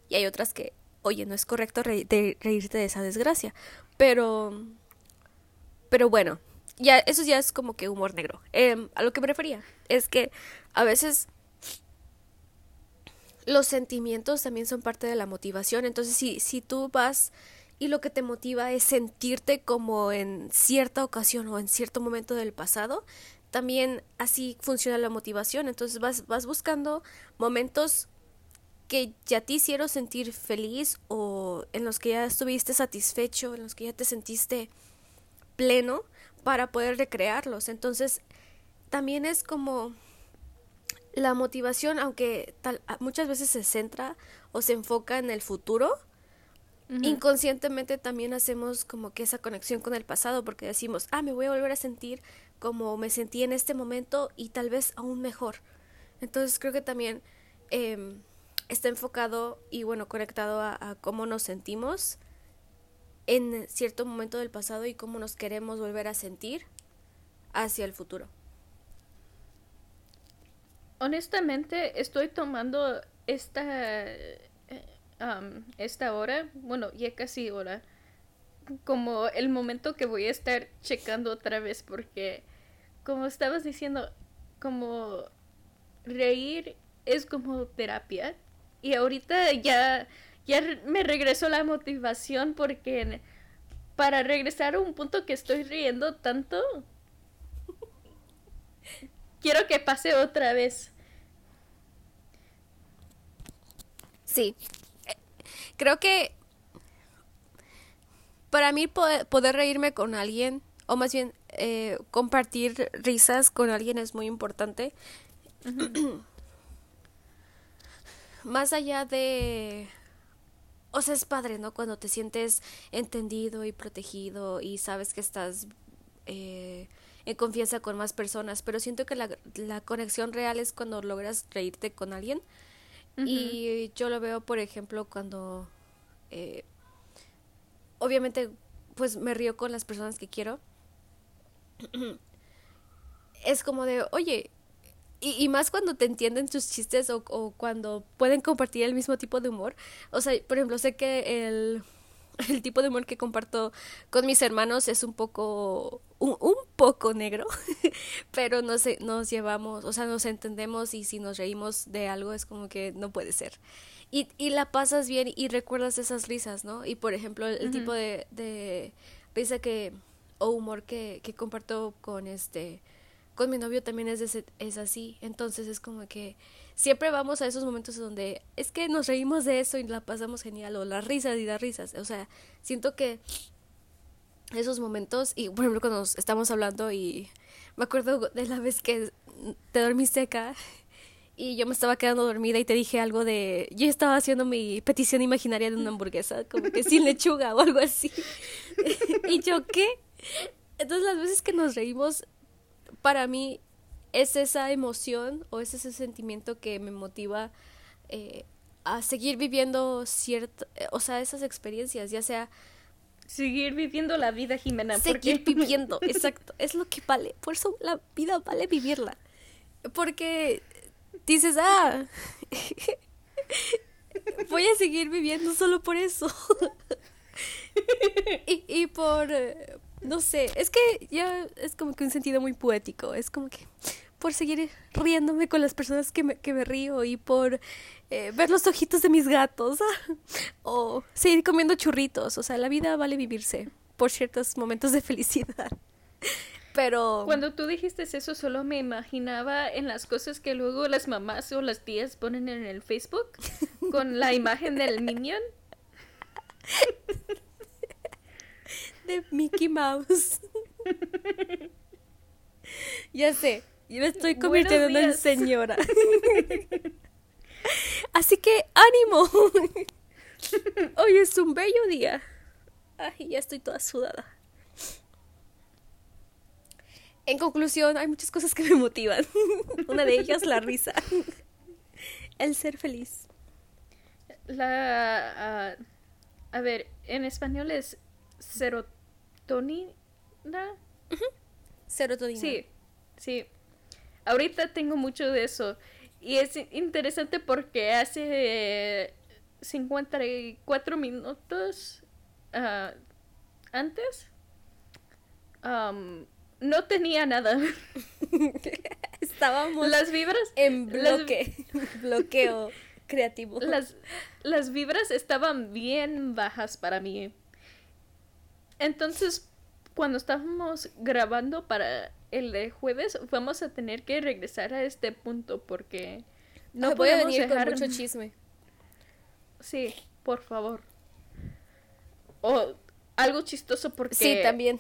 [SPEAKER 2] Y hay otras que, oye, no es correcto re- de- reírte de esa desgracia. Pero, pero bueno, ya, eso ya es como que humor negro. Em, a lo que me refería es que a veces los sentimientos también son parte de la motivación. Entonces, si, si tú vas y lo que te motiva es sentirte como en cierta ocasión o en cierto momento del pasado, también así funciona la motivación. Entonces vas, vas buscando momentos que ya te hicieron sentir feliz o en los que ya estuviste satisfecho, en los que ya te sentiste pleno para poder recrearlos. Entonces, también es como la motivación, aunque tal, muchas veces se centra o se enfoca en el futuro, inconscientemente también hacemos como que esa conexión con el pasado, porque decimos, ah, me voy a volver a sentir como me sentí en este momento y tal vez aún mejor. Entonces creo que también em, está enfocado y bueno, conectado a, cómo nos sentimos en cierto momento del pasado y cómo nos queremos volver a sentir hacia el futuro.
[SPEAKER 1] Honestamente, estoy tomando esta esta hora, bueno, ya casi hora, como el momento que voy a estar checando otra vez porque, como estabas diciendo, como reír es como terapia y ahorita ya, ya me regresó la motivación porque para regresar a un punto que estoy riendo tanto, quiero que pase otra vez.
[SPEAKER 2] Sí, creo que para mí poder, reírme con alguien, o más bien eh, compartir risas con alguien es muy importante. más allá de... O sea, es padre, ¿no? Cuando te sientes entendido y protegido y sabes que estás eh, en confianza con más personas, pero siento que la, la conexión real es cuando logras reírte con alguien y yo lo veo, por ejemplo, cuando eh, obviamente pues me río con las personas que quiero. es como de, oye, y, más cuando te entienden tus chistes o, o, cuando pueden compartir el mismo tipo de humor. O sea, por ejemplo, sé que el el tipo de humor que comparto con mis hermanos es un poco un, poco negro pero no sé nos llevamos o sea nos entendemos y si nos reímos de algo es como que no puede ser. Y, y la pasas bien y recuerdas esas risas no y por ejemplo el, tipo de, de risa que o humor que, que comparto con este con mi novio también es, es así entonces es como que siempre vamos a esos momentos donde es que nos reímos de eso y la pasamos genial, o las risas y las risas. O sea, siento que esos momentos, y por ejemplo cuando estamos hablando y me acuerdo de la vez que te dormiste acá y yo me estaba quedando dormida y te dije algo de, yo estaba haciendo mi petición imaginaria de una hamburguesa, como que sin lechuga o algo así. y yo, ¿qué? Entonces las veces que nos reímos, para mí es esa emoción o es ese sentimiento que me motiva eh, a seguir viviendo cierta, o sea, esas experiencias, ya sea...
[SPEAKER 1] Seguir viviendo la vida, Jimena.
[SPEAKER 2] Seguir viviendo, exacto. Es lo que vale. Por eso la vida vale vivirla. Porque dices, ah, voy a seguir viviendo solo por eso. y, y por, eh, no sé, es que ya es como que un sentido muy poético. Es como que por seguir riéndome con las personas que me, que me río y por eh, ver los ojitos de mis gatos o seguir comiendo churritos. O sea, la vida vale vivirse por ciertos momentos de felicidad. Pero...
[SPEAKER 1] Cuando tú dijiste eso, solo me imaginaba en las cosas que luego las mamás o las tías ponen en el Facebook con la imagen del Minion.
[SPEAKER 2] De Mickey Mouse. ya sé, yo me estoy convirtiendo en señora. Así que ánimo. Hoy es un bello día. Ay, ya estoy toda sudada. En conclusión, hay muchas cosas que me motivan. Una de ellas, la risa. El ser feliz.
[SPEAKER 1] La... Ah, a ver, en español es serotonina.
[SPEAKER 2] Serotonina.
[SPEAKER 1] Sí, sí ahorita tengo mucho de eso. Y es interesante porque hace 54 minutos uh, antes um, no tenía nada.
[SPEAKER 2] Estábamos
[SPEAKER 1] las vibras
[SPEAKER 2] en bloque, bloqueo creativo.
[SPEAKER 1] Las, las vibras estaban bien bajas para mí. Entonces, cuando estábamos grabando para el de jueves vamos a tener que regresar a este punto porque
[SPEAKER 2] no voy a venir con mucho chisme.
[SPEAKER 1] Sí, por favor. O algo chistoso porque...
[SPEAKER 2] Sí, también.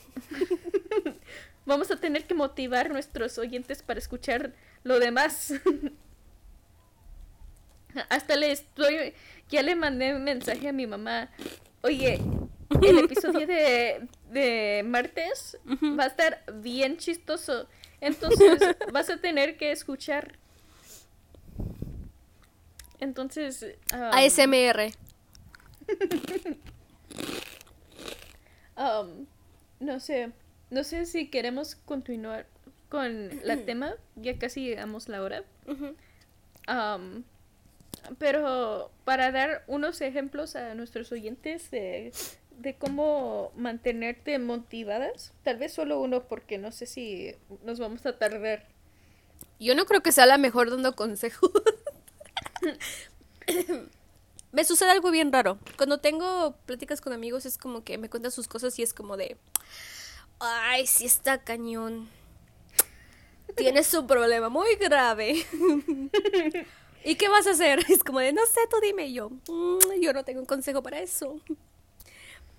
[SPEAKER 1] Vamos a tener que motivar a nuestros oyentes para escuchar lo demás. Hasta le estoy... Ya le mandé un mensaje a mi mamá. Oye, el episodio de, de martes va a estar bien chistoso. Entonces vas a tener que escuchar. Entonces... Um,
[SPEAKER 2] ASMR.
[SPEAKER 1] um, no sé. No sé si queremos continuar con la tema. Ya casi llegamos la hora. Um, pero para dar unos ejemplos a nuestros oyentes de, de cómo mantenerte motivadas, tal vez solo uno porque no sé si nos vamos a tardar.
[SPEAKER 2] Yo no creo que sea la mejor dando consejos. me sucede algo bien raro. Cuando tengo pláticas con amigos es como que me cuentan sus cosas y es como de, ay, sí está cañón. Tienes un problema muy grave. ¿Y qué vas a hacer? Es como de, no sé, tú dime yo. Mm, yo no tengo un consejo para eso.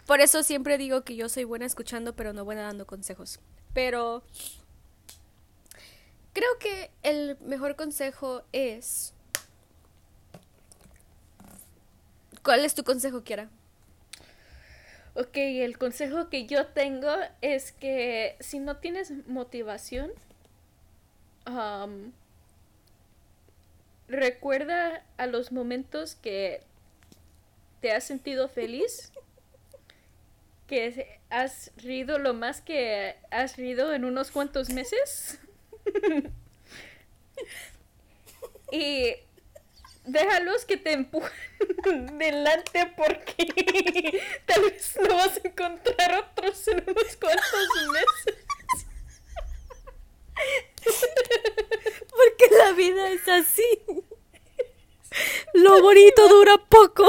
[SPEAKER 2] Por eso siempre digo que yo soy buena escuchando, pero no buena dando consejos. Pero creo que el mejor consejo es... ¿Cuál es tu consejo, Kiara?
[SPEAKER 1] Ok, el consejo que yo tengo es que si no tienes motivación, recuerda a los momentos que te has sentido feliz, que has rido lo más que has rido en unos cuantos meses. y déjalos que te empujen delante porque tal vez no vas a encontrar otros en unos cuantos meses.
[SPEAKER 2] Porque la vida es así. Lo bonito dura poco.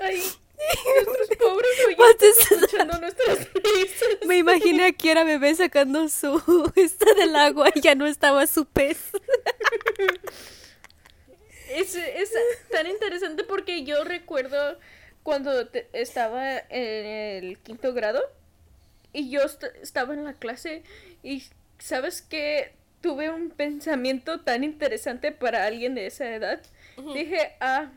[SPEAKER 1] Ay, nuestros pobres oyentes escuchando nuestras risas.
[SPEAKER 2] Me imaginé a Kiera bebé sacando su esta del agua y ya no estaba su pez.
[SPEAKER 1] Es, es tan interesante porque yo recuerdo cuando estaba en el quinto grado y yo estaba en la clase y sabes que tuve un pensamiento tan interesante para alguien de esa edad. Dije, ah,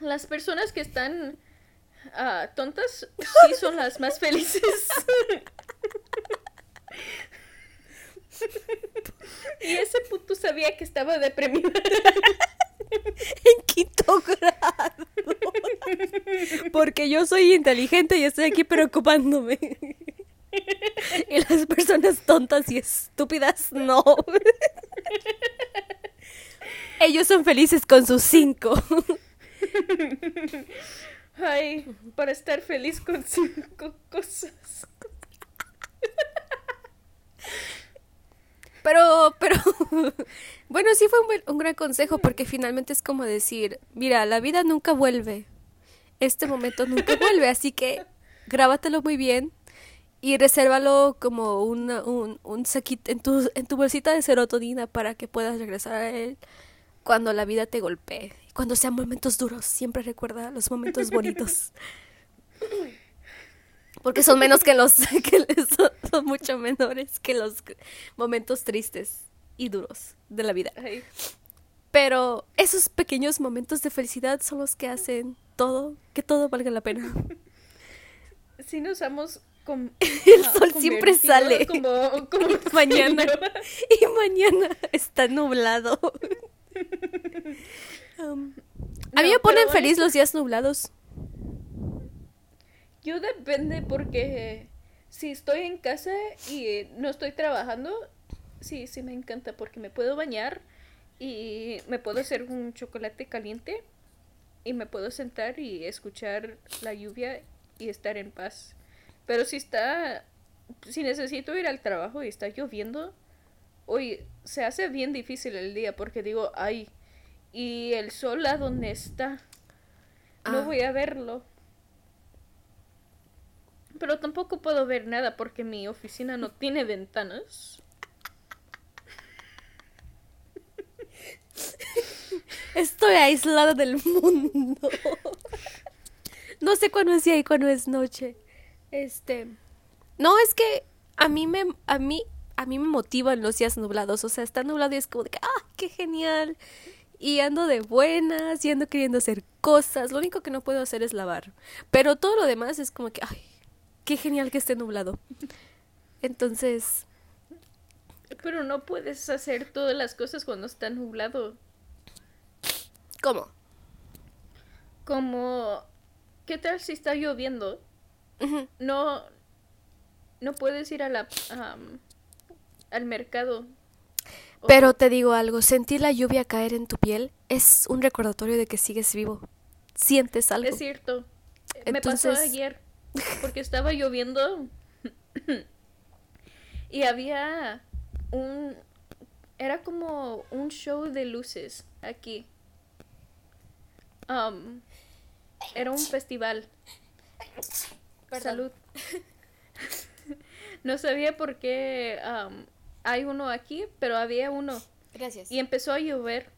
[SPEAKER 1] las personas que están ah, tontas sí son las más felices. y ese puto sabía que estaba deprimido.
[SPEAKER 2] en quinto grado. Porque yo soy inteligente y estoy aquí preocupándome. Y las personas tontas y estúpidas no. Ellos son felices con sus cinco.
[SPEAKER 1] Ay, para estar feliz con cinco cosas.
[SPEAKER 2] Pero, pero, bueno, sí fue un, un, gran consejo porque finalmente es como decir, mira, la vida nunca vuelve. Este momento nunca vuelve, así que grábatelo muy bien y resérvalo como una, un, un saquito en tu, en tu bolsita de serotonina para que puedas regresar a él cuando la vida te golpee. Cuando sean momentos duros, siempre recuerda los momentos bonitos. Porque son menos que los que son, son, mucho menores que los momentos tristes y duros de la vida. Pero esos pequeños momentos de felicidad son los que hacen todo, que todo valga la pena.
[SPEAKER 1] Si nos vamos con,
[SPEAKER 2] el sol siempre sale
[SPEAKER 1] como, como
[SPEAKER 2] mañana y mañana está nublado. Um, a mí
[SPEAKER 1] No,
[SPEAKER 2] me ponen feliz los días nublados.
[SPEAKER 1] Yo depende porque si estoy en casa y no estoy trabajando, sí, sí me encanta porque me puedo bañar y me puedo hacer un chocolate caliente y me puedo sentar y escuchar la lluvia y estar en paz. Pero si está, si necesito ir al trabajo y está lloviendo, hoy se hace bien difícil el día porque digo, ay, y el sol a donde está, no
[SPEAKER 2] Ah.
[SPEAKER 1] voy a verlo. Pero tampoco puedo ver nada porque mi oficina no tiene ventanas.
[SPEAKER 2] Estoy aislada del mundo. No sé cuándo es día y cuándo es noche. Este. No, es que a mí me. A mí. A mí me motivan los días nublados. O sea, está nublado y es como de que, ¡ah, qué genial! Y ando de buenas, y ando queriendo hacer cosas. Lo único que no puedo hacer es lavar. Pero todo lo demás es como que, ¡ay! Qué genial que esté nublado. Entonces.
[SPEAKER 1] Pero no puedes hacer todas las cosas cuando está nublado.
[SPEAKER 2] ¿Cómo?
[SPEAKER 1] Como, ¿qué tal si está lloviendo? No, no puedes ir a la, am, al mercado.
[SPEAKER 2] Pero te digo algo, sentir la lluvia caer en tu piel es un recordatorio de que sigues vivo. Sientes algo.
[SPEAKER 1] Es cierto. Me pasó ayer porque estaba lloviendo y había un era como un show de luces aquí. Era un festival.
[SPEAKER 2] Perdón.
[SPEAKER 1] Salud. no sabía por qué hay uno aquí, pero había uno.
[SPEAKER 2] Gracias.
[SPEAKER 1] Y empezó a llover.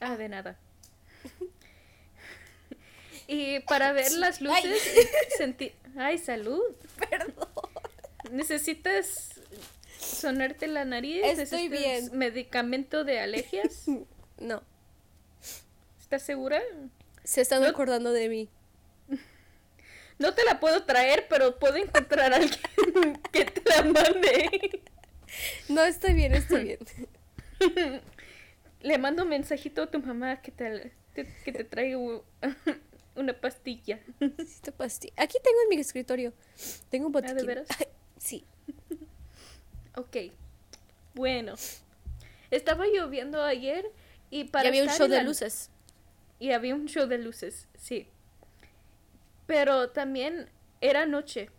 [SPEAKER 1] Ah, de nada. Y para ver las luces, sentí... Ay, salud.
[SPEAKER 2] Perdón.
[SPEAKER 1] ¿Necesitas sonarte la nariz?
[SPEAKER 2] Estoy
[SPEAKER 1] ¿Necesitas
[SPEAKER 2] bien.
[SPEAKER 1] medicamento de alergias?
[SPEAKER 2] No,
[SPEAKER 1] ¿Estás segura?
[SPEAKER 2] se están
[SPEAKER 1] No-
[SPEAKER 2] acordando de mí.
[SPEAKER 1] No te la puedo traer, pero puedo encontrar a alguien que te la mande.
[SPEAKER 2] No, estoy bien, estoy bien.
[SPEAKER 1] Le mando un mensajito a tu mamá que te, te- que te traiga una pastilla.
[SPEAKER 2] Necesito pasti- Aquí tengo en mi escritorio. Tengo un botiquín.
[SPEAKER 1] Ah, ¿de veras?
[SPEAKER 2] Sí.
[SPEAKER 1] Ok. Bueno. Estaba lloviendo ayer y para
[SPEAKER 2] y había un show de
[SPEAKER 1] la-
[SPEAKER 2] luces.
[SPEAKER 1] Y había un show de luces, sí. Pero también era noche.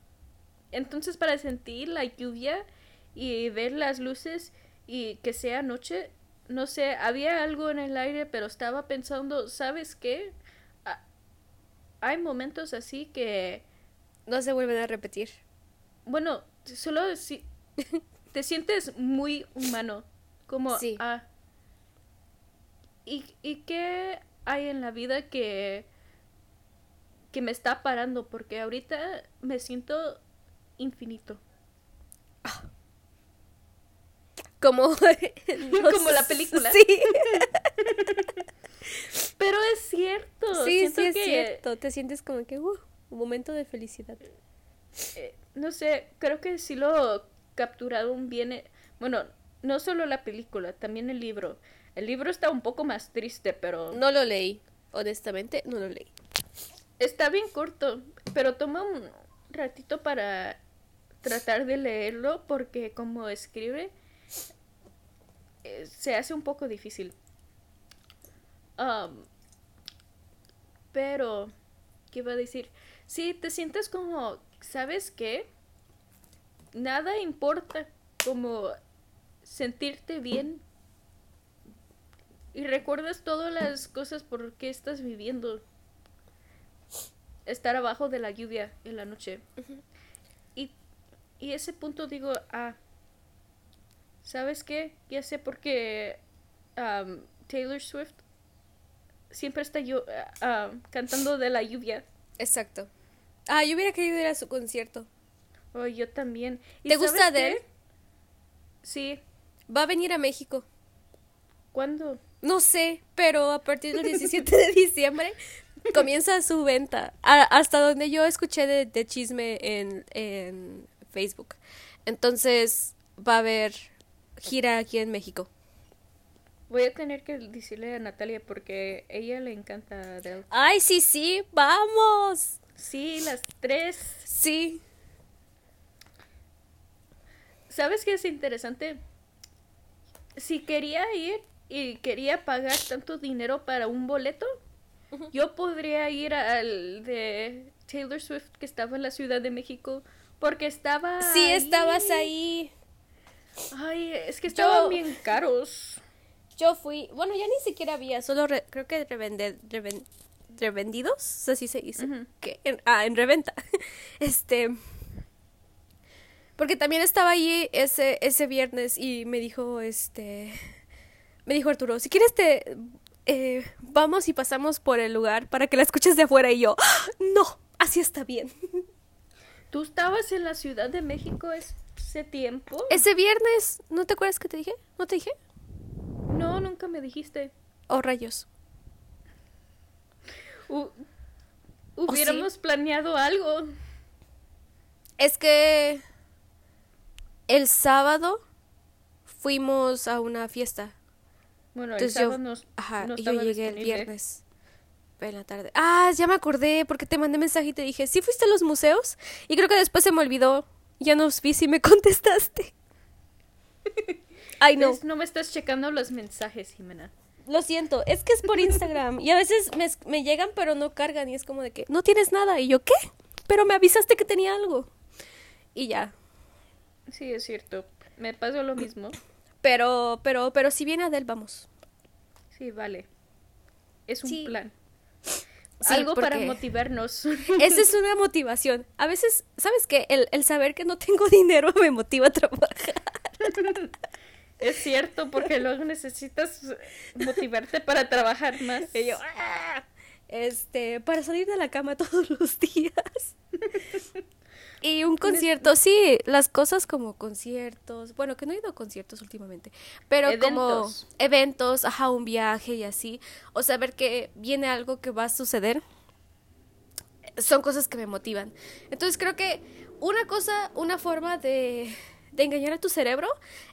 [SPEAKER 1] Entonces para sentir la lluvia y ver las luces y que sea noche, no sé, había algo en el aire, pero estaba pensando, ¿sabes qué? Ah, Hay momentos así que,
[SPEAKER 2] No se vuelven a repetir.
[SPEAKER 1] bueno, solo si te sientes muy humano, como,
[SPEAKER 2] Sí.
[SPEAKER 1] ah, ¿y, ¿y qué hay en la vida que, que me está parando? Porque ahorita me siento infinito.
[SPEAKER 2] Como, no
[SPEAKER 1] Como la película.
[SPEAKER 2] Sí,
[SPEAKER 1] Pero es cierto.
[SPEAKER 2] sí,
[SPEAKER 1] siento
[SPEAKER 2] sí, es
[SPEAKER 1] que,
[SPEAKER 2] cierto. Te sientes como que, uh, un momento de felicidad.
[SPEAKER 1] eh, no sé, creo que sí lo capturaron bien. eh, Bueno, no solo la película, también el libro. El libro está un poco más triste, pero
[SPEAKER 2] No lo leí, honestamente, no lo leí.
[SPEAKER 1] Está bien corto. Pero toma un ratito para tratar de leerlo porque como escribe eh, se hace un poco difícil. Pero, ¿qué iba a decir? Sí, te sientes como, ¿sabes qué? Nada importa como sentirte bien. Y recuerdas todas las cosas por qué estás viviendo. Estar abajo de la lluvia en la noche. y, y ese punto digo, ah, ¿sabes qué? Ya sé por qué am, Taylor Swift siempre está yo ah, cantando de la lluvia.
[SPEAKER 2] Exacto. Ah, yo hubiera querido ir a su concierto.
[SPEAKER 1] Oh, yo también. ¿Y
[SPEAKER 2] ¿Te gusta
[SPEAKER 1] qué?
[SPEAKER 2] Adele?
[SPEAKER 1] Sí.
[SPEAKER 2] Va a venir a México.
[SPEAKER 1] ¿Cuándo?
[SPEAKER 2] No sé, pero a partir del 17 de diciembre comienza su venta. A- hasta donde yo escuché de, de chisme en, en Facebook. Entonces va a haber gira aquí en México.
[SPEAKER 1] Voy a tener que decirle a Natalia porque ella le encanta Adele.
[SPEAKER 2] Ay, sí, sí, vamos.
[SPEAKER 1] Sí, las tres.
[SPEAKER 2] Sí.
[SPEAKER 1] ¿Sabes qué es interesante? Si quería ir y quería pagar tanto dinero para un boleto, yo podría ir al de Taylor Swift que estaba en la Ciudad de México porque estaba
[SPEAKER 2] Sí, estabas ahí.
[SPEAKER 1] Ay, es que estaban
[SPEAKER 2] Yo-
[SPEAKER 1] bien caros.
[SPEAKER 2] Yo fui, bueno, ya ni siquiera había, solo re- creo que revende- reven- revendidos, así se dice. Que en- ah, en reventa. Este. Porque también estaba ahí ese, ese viernes y me dijo, este. Me dijo Arturo, si quieres te. Eh, vamos y pasamos por el lugar para que la escuches de afuera y yo, ¡Ah! no, así está bien.
[SPEAKER 1] ¿Tú estabas en la Ciudad de México ese tiempo?
[SPEAKER 2] Ese viernes, ¿no te acuerdas que te dije? ¿No te dije?
[SPEAKER 1] No, nunca me dijiste.
[SPEAKER 2] Oh, rayos.
[SPEAKER 1] U- hubiéramos planeado algo.
[SPEAKER 2] Es que el sábado fuimos a una fiesta.
[SPEAKER 1] Bueno,
[SPEAKER 2] Entonces
[SPEAKER 1] el
[SPEAKER 2] yo,
[SPEAKER 1] sábado nos,
[SPEAKER 2] ajá,
[SPEAKER 1] no
[SPEAKER 2] y yo llegué el viernes en la tarde. Ah, ya me acordé porque te mandé mensaje y te dije, ¿sí fuiste a los museos? Y creo que después se me olvidó. Ya no vi si me contestaste. Ay, no.
[SPEAKER 1] No me estás checando los mensajes, Jimena.
[SPEAKER 2] Lo siento, es que es por Instagram. Y a veces me, me llegan pero no cargan y es como de que, no tienes nada. Y yo, ¿qué? Pero me avisaste que tenía algo. Y ya.
[SPEAKER 1] Sí, es cierto. Me pasó lo mismo.
[SPEAKER 2] Pero, pero, pero si viene Adel, vamos.
[SPEAKER 1] Sí, vale. Es un
[SPEAKER 2] Sí.
[SPEAKER 1] plan.
[SPEAKER 2] Sí,
[SPEAKER 1] Algo para motivarnos.
[SPEAKER 2] Esa es una motivación. A veces, ¿sabes qué? El, el saber que no tengo dinero me motiva a trabajar.
[SPEAKER 1] es cierto, porque luego necesitas motivarte para trabajar más.
[SPEAKER 2] Y yo, "Ah", este, para salir de la cama todos los días. Y un concierto, sí, las cosas como conciertos, bueno, que no he ido a conciertos últimamente, pero como
[SPEAKER 1] Eventos.
[SPEAKER 2] eventos, ajá, un viaje y así, o saber que viene algo que va a suceder, son cosas que me motivan. Entonces creo que una cosa, una forma de, de engañar a tu cerebro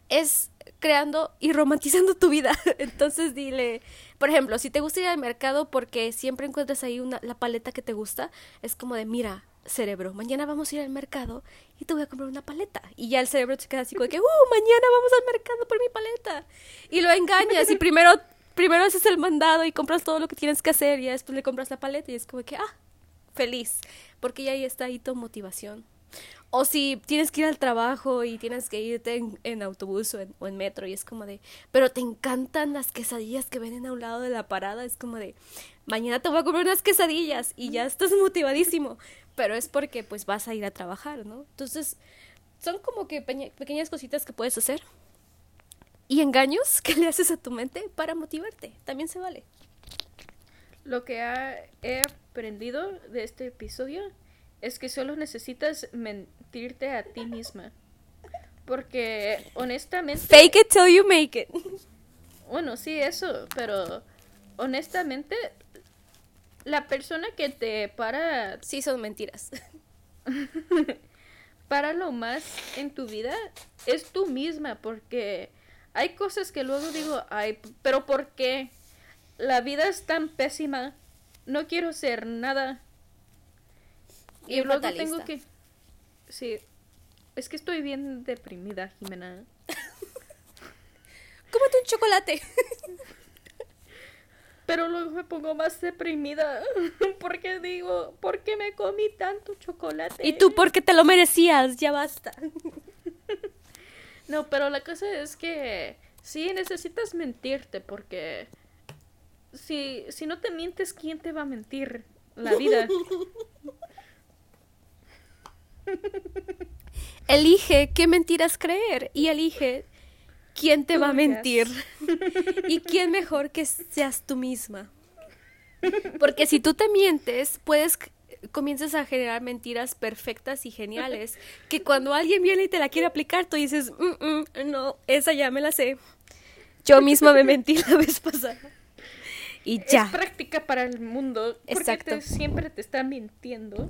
[SPEAKER 2] es creando y romantizando tu vida. Entonces dile, por ejemplo, si te gusta ir al mercado porque siempre encuentras ahí una, la paleta que te gusta, es como de, mira, cerebro, mañana vamos a ir al mercado y te voy a comprar una paleta. Y ya el cerebro se queda así como que, uh, mañana vamos al mercado por mi paleta. Y lo engañas y primero, primero haces el mandado y compras todo lo que tienes que hacer y después le compras la paleta y es como que, ah, feliz, porque ya ahí está ahí tu motivación. O si tienes que ir al trabajo y tienes que irte en, en autobús o en, o en metro y es como de, pero te encantan las quesadillas que venden a un lado de la parada, es como de, mañana te voy a comer unas quesadillas y ya estás motivadísimo, pero es porque pues vas a ir a trabajar, ¿no? Entonces, son como que pequeñas cositas que puedes hacer y engaños que le haces a tu mente para motivarte, también se vale.
[SPEAKER 1] Lo que ha- he aprendido de este episodio es que solo necesitas mentirte a ti misma. Porque honestamente...
[SPEAKER 2] Fake it till you make it.
[SPEAKER 1] Bueno, sí, eso, pero honestamente, la persona que te para,
[SPEAKER 2] Sí, son mentiras.
[SPEAKER 1] para lo más en tu vida es tú misma, porque hay cosas que luego digo, ay, pero ¿por qué? La vida es tan pésima, no quiero ser nada. Y luego
[SPEAKER 2] fatalista.
[SPEAKER 1] tengo que... Sí, es que estoy bien deprimida, Jimena.
[SPEAKER 2] Cómete un chocolate.
[SPEAKER 1] Pero luego me pongo más deprimida porque digo, ¿por qué me comí tanto chocolate?
[SPEAKER 2] Y tú porque te lo merecías, ya basta.
[SPEAKER 1] No, pero la cosa es que sí necesitas mentirte porque si, si no te mientes, ¿quién te va a mentir? La vida.
[SPEAKER 2] Elige qué mentiras creer y elige quién te va a mentir. y quién mejor que seas tú misma. Porque si tú te mientes, puedes comienzas a generar mentiras perfectas y geniales que cuando alguien viene y te la quiere aplicar, tú dices, "Mm, mm, no, esa ya me la sé. Yo misma me mentí la vez pasada. Y ya.
[SPEAKER 1] Es práctica para el mundo porque
[SPEAKER 2] Exacto.
[SPEAKER 1] te- siempre te está mintiendo.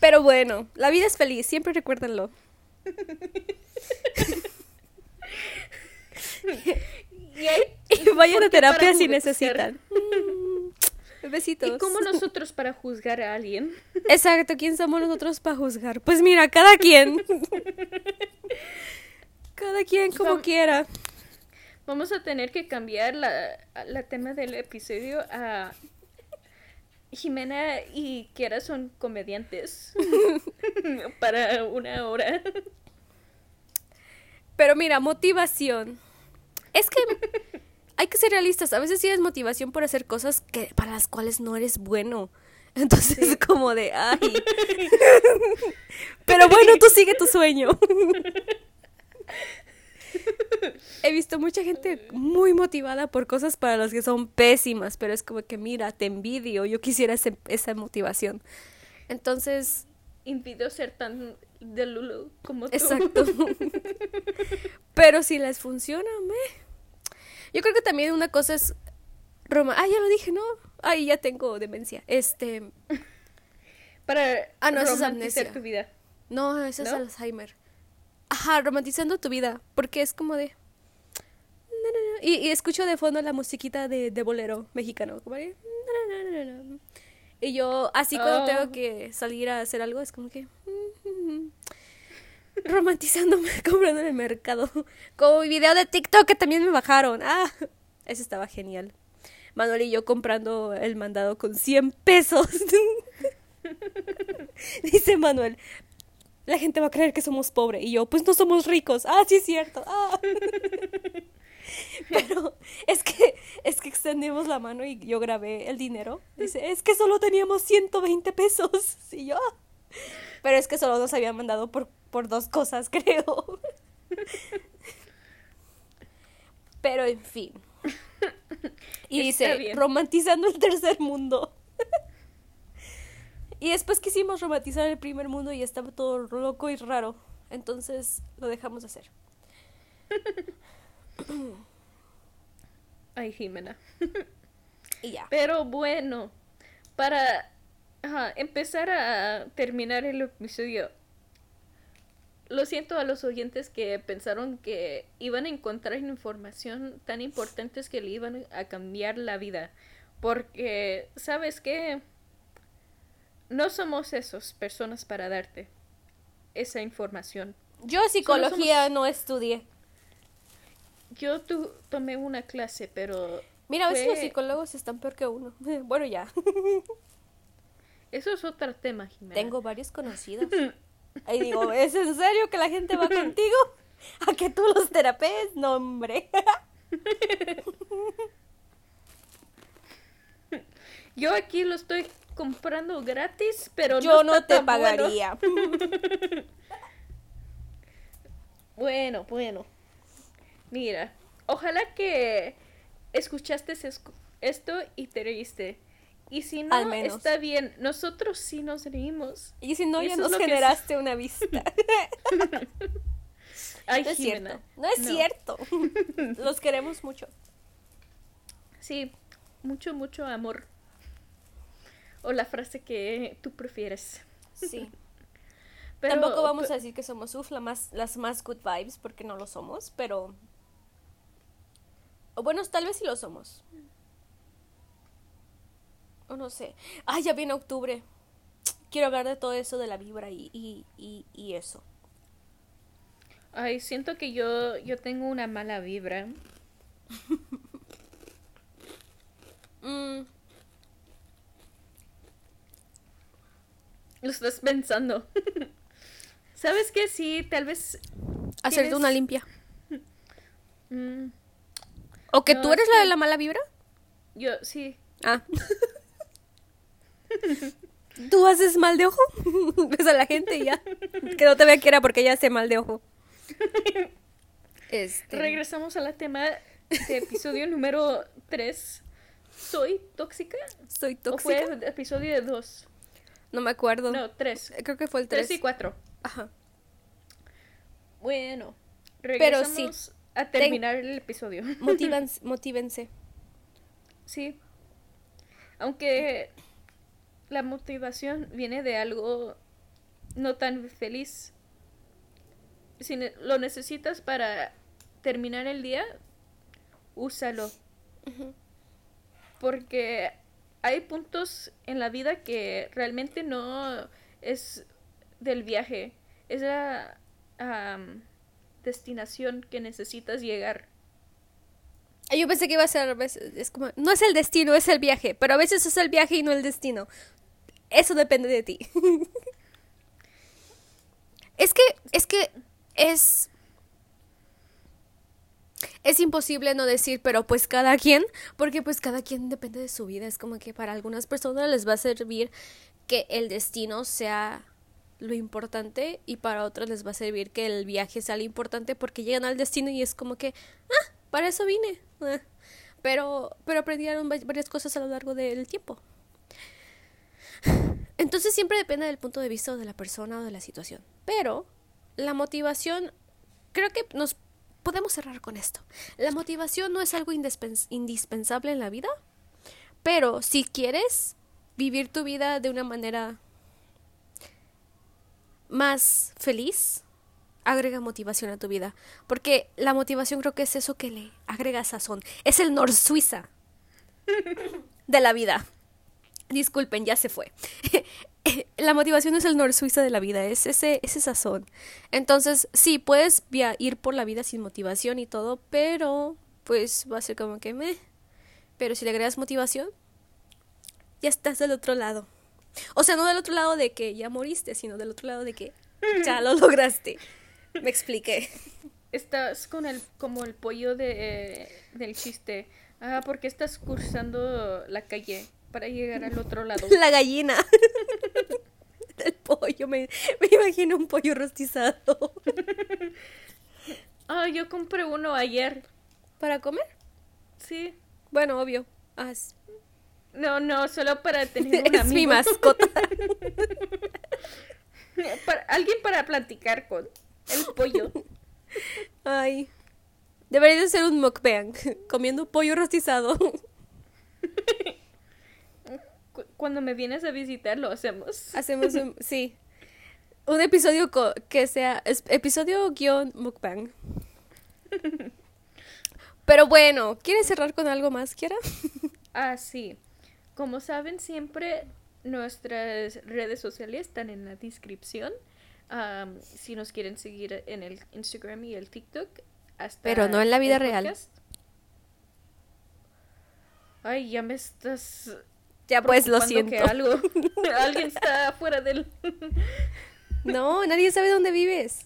[SPEAKER 2] Pero bueno, la vida es feliz, siempre recuérdenlo.
[SPEAKER 1] Y, hay-
[SPEAKER 2] Y vayan
[SPEAKER 1] ¿por
[SPEAKER 2] a terapia si necesitan. Mm, Besitos.
[SPEAKER 1] ¿Y cómo nosotros para juzgar a alguien?
[SPEAKER 2] Exacto, ¿quién somos nosotros para juzgar? Pues mira, cada quien. Cada quien como
[SPEAKER 1] Vam-
[SPEAKER 2] quiera.
[SPEAKER 1] Vamos a tener que cambiar la, la tema del episodio a Jimena y Kiara son comediantes para una hora.
[SPEAKER 2] Pero mira, motivación. Es que hay que ser realistas. A veces tienes motivación por hacer cosas que para las cuales no eres bueno. Entonces es como de, ay. Pero bueno, tú sigue tu sueño. He visto mucha gente muy motivada por cosas para las que son pésimas, pero es como que, mira, te envidio, yo quisiera ese- esa motivación. Entonces,
[SPEAKER 1] Impidió ser tan de Lulu como tú.
[SPEAKER 2] exacto. pero si les funciona, me... Yo creo que también una cosa es... Roma, ah, ya lo dije, ¿no? Ay, ya tengo demencia. Este...
[SPEAKER 1] Para
[SPEAKER 2] Ah, no, es amnesia.
[SPEAKER 1] tu vida.
[SPEAKER 2] No, eso es
[SPEAKER 1] ¿No?
[SPEAKER 2] Alzheimer. Ajá, romantizando tu vida, porque es como de... Y, y escucho de fondo la musiquita de, de bolero mexicano. Como de... Y yo, así cuando
[SPEAKER 1] Oh.
[SPEAKER 2] tengo que salir a hacer algo, es como que... Romantizándome, comprando en el mercado. Como mi video de TikTok que también me bajaron. Ah, eso estaba genial. Manuel y yo comprando el mandado con 100 pesos. Dice Manuel, la gente va a creer que somos pobres. Y yo, pues no somos ricos. Ah, sí es cierto. Ah. Pero es que, es que extendimos la mano y yo grabé el dinero. Dice, es que solo teníamos 120 pesos. Y yo, pero es que solo nos habían mandado por, por dos cosas, creo. Pero en fin. Y
[SPEAKER 1] Está
[SPEAKER 2] dice,
[SPEAKER 1] bien.
[SPEAKER 2] romantizando el tercer mundo. Y después quisimos romantizar el primer mundo y estaba todo loco y raro. Entonces lo dejamos de hacer.
[SPEAKER 1] Ay, Jimena.
[SPEAKER 2] Y ya.
[SPEAKER 1] Pero bueno, para ajá, empezar a terminar el episodio, lo siento a los oyentes que pensaron que iban a encontrar información tan importante que le iban a cambiar la vida. Porque, ¿sabes qué? No somos esas personas para darte esa información.
[SPEAKER 2] Yo psicología no estudié.
[SPEAKER 1] Yo tu- tomé una clase, pero
[SPEAKER 2] Mira, a veces los psicólogos están peor que uno. Bueno, ya.
[SPEAKER 1] eso es otro tema, Jimena.
[SPEAKER 2] Tengo varios conocidos. Ahí digo, ¿es en serio que la gente va contigo? ¿A que tú los terapees? No, hombre.
[SPEAKER 1] Yo aquí lo estoy comprando gratis, pero
[SPEAKER 2] Yo
[SPEAKER 1] no,
[SPEAKER 2] te
[SPEAKER 1] bueno.
[SPEAKER 2] pagaría.
[SPEAKER 1] Bueno, bueno. Mira, ojalá que escuchaste escu- esto y te reíste. Y si no,
[SPEAKER 2] Al menos.
[SPEAKER 1] está bien. Nosotros sí nos reímos.
[SPEAKER 2] Y si no, ya
[SPEAKER 1] Eso
[SPEAKER 2] nos
[SPEAKER 1] es-
[SPEAKER 2] generaste una vista.
[SPEAKER 1] Ay,
[SPEAKER 2] No es cierto. No es cierto. Los queremos mucho.
[SPEAKER 1] Sí, mucho, mucho amor. O la frase que tú prefieres.
[SPEAKER 2] Sí.
[SPEAKER 1] Pero,
[SPEAKER 2] Tampoco vamos a decir que somos uf, la más, las más good vibes, porque no lo somos, pero. O bueno, tal vez sí lo somos. O no sé. Ay, ya viene octubre. Quiero hablar de todo eso de la vibra y, y, y, y eso.
[SPEAKER 1] Ay, siento que yo, yo tengo una mala vibra.
[SPEAKER 2] Mm,
[SPEAKER 1] Lo estás pensando. ¿Sabes qué? Sí, tal vez.
[SPEAKER 2] hacerte
[SPEAKER 1] Tienes-
[SPEAKER 2] una limpia.
[SPEAKER 1] mm,
[SPEAKER 2] ¿O que
[SPEAKER 1] No,
[SPEAKER 2] tú
[SPEAKER 1] es
[SPEAKER 2] eres la de la mala vibra?
[SPEAKER 1] yo, sí.
[SPEAKER 2] Ah. ¿Tú haces mal de ojo? Ves a la gente y ya. Que no te vea que era porque ella hace mal de ojo. Este.
[SPEAKER 1] Regresamos a la tema de episodio número 3. ¿Soy tóxica?
[SPEAKER 2] Soy
[SPEAKER 1] ¿O fue
[SPEAKER 2] tóxica.
[SPEAKER 1] episodio de 2?
[SPEAKER 2] No me acuerdo.
[SPEAKER 1] No, 3.
[SPEAKER 2] Creo que fue el
[SPEAKER 1] 3
[SPEAKER 2] 3.
[SPEAKER 1] y 4.
[SPEAKER 2] Ajá.
[SPEAKER 1] Bueno,
[SPEAKER 2] Pero sí.
[SPEAKER 1] a terminar el episodio.
[SPEAKER 2] Motívanse, motívense.
[SPEAKER 1] Sí. Aunque la motivación viene de algo no tan feliz. Si lo necesitas para terminar el día, úsalo. Porque hay puntos en la vida que realmente no es del viaje, es la destinación que necesitas llegar.
[SPEAKER 2] Yo pensé que iba a ser a veces, es como, no es el destino, es el viaje, pero a veces es el viaje y no el destino. Eso depende de ti. es que, es que es... Es imposible no decir, pero pues cada quien, porque pues cada quien depende de su vida. Es como que para algunas personas les va a servir que el destino sea lo importante y para otras les va a servir que el viaje sea lo importante porque llegan al destino y es como que, ah, para eso vine. Eh, Pero, pero aprendieron va- varias cosas a lo largo del tiempo. Entonces siempre depende del punto de vista de la persona o de la situación. Pero la motivación, creo que nos podemos cerrar con esto. La motivación no es algo indispens- indispensable en la vida, pero si quieres vivir tu vida de una manera más feliz, agrega motivación a tu vida. Porque la motivación creo que es eso que le agrega sazón. Es el Nor Suiza de la vida. Disculpen, ya se fue. la motivación es el Nor Suiza de la vida, es ese, ese sazón. Entonces, sí, puedes via- ir por la vida sin motivación y todo, pero pues va a ser como que me. Pero si le agregas motivación, ya estás del otro lado. O sea, no del otro lado de que ya moriste, sino del otro lado de que ya lo lograste. Me expliqué.
[SPEAKER 1] Estás con el, como el pollo de, eh, del chiste. Ah, porque estás cruzando la calle para llegar al otro lado.
[SPEAKER 2] La gallina. El pollo, me, me imagino un pollo rostizado.
[SPEAKER 1] Ah, yo compré uno ayer.
[SPEAKER 2] ¿Para comer?
[SPEAKER 1] Sí.
[SPEAKER 2] Bueno, obvio. Ah, es
[SPEAKER 1] No, no, solo para tener un
[SPEAKER 2] es mi mascota.
[SPEAKER 1] Para- alguien para platicar con. El pollo.
[SPEAKER 2] Ay. Debería de ser un mukbang. Comiendo pollo rostizado.
[SPEAKER 1] Cu- Cuando me vienes a visitar lo hacemos.
[SPEAKER 2] Hacemos un. Sí. Un episodio que sea. episodio guion mukbang. Pero bueno, ¿quieres cerrar con algo más, Kiara?
[SPEAKER 1] Ah, sí. Como saben, siempre nuestras redes sociales están en la descripción. Am, si nos quieren seguir en el Instagram y el TikTok. Hasta
[SPEAKER 2] Pero no en la vida real.
[SPEAKER 1] Ay, ya me estás.
[SPEAKER 2] Ya pues lo siento.
[SPEAKER 1] que algo. Alguien está fuera del.
[SPEAKER 2] No, nadie sabe dónde vives.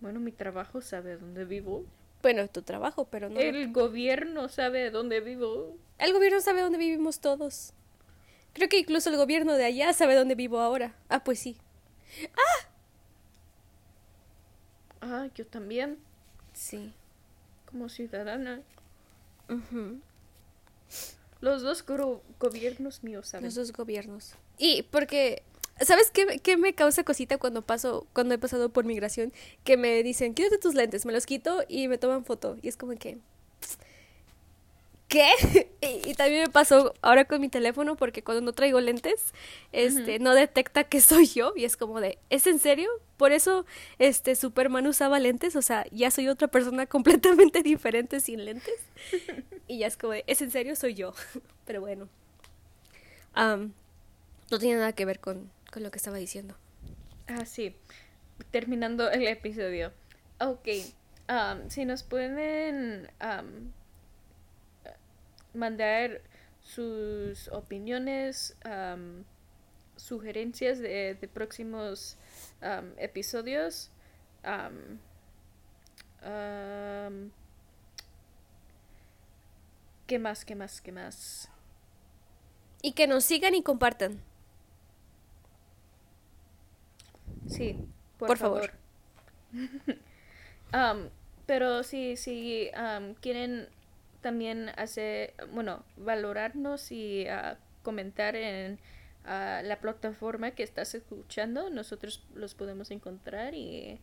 [SPEAKER 1] Bueno, mi trabajo sabe dónde vivo.
[SPEAKER 2] Bueno, tu trabajo, pero no.
[SPEAKER 1] El gobierno sabe dónde vivo.
[SPEAKER 2] El gobierno sabe dónde vivimos todos. Creo que incluso el gobierno de allá sabe dónde vivo ahora. Ah, pues sí.
[SPEAKER 1] Ah, yo también,
[SPEAKER 2] Sí.
[SPEAKER 1] como ciudadana.
[SPEAKER 2] Ujú.
[SPEAKER 1] Los dos gobiernos míos saben.
[SPEAKER 2] Los dos gobiernos. Y porque, ¿sabes qué, qué me causa cosita cuando paso, cuando he pasado por migración? Que me dicen, quítate tus lentes, me los quito y me toman foto. Y es como que, ¿qué? y, y también me pasó ahora con mi teléfono porque cuando no traigo lentes, este, no detecta que soy yo. Y es como de, ¿es en serio? Por eso, este, Superman usaba lentes. O sea, ya soy otra persona completamente diferente sin lentes. Y ya es como de, ¿es en serio? Soy yo. Pero bueno. Am, no tiene nada que ver con, con lo que estaba diciendo.
[SPEAKER 1] Ah, sí. Terminando el episodio. Ok. si nos pueden mandar sus opiniones, sugerencias de, de próximos episodios. ¿Qué más? ¿Qué más? ¿Qué más?
[SPEAKER 2] Y que nos sigan y compartan.
[SPEAKER 1] Sí, por,
[SPEAKER 2] Por favor.
[SPEAKER 1] pero si, si quieren también hacer, bueno, valorarnos y ah, comentar en ah, la plataforma que estás escuchando, nosotros los podemos encontrar y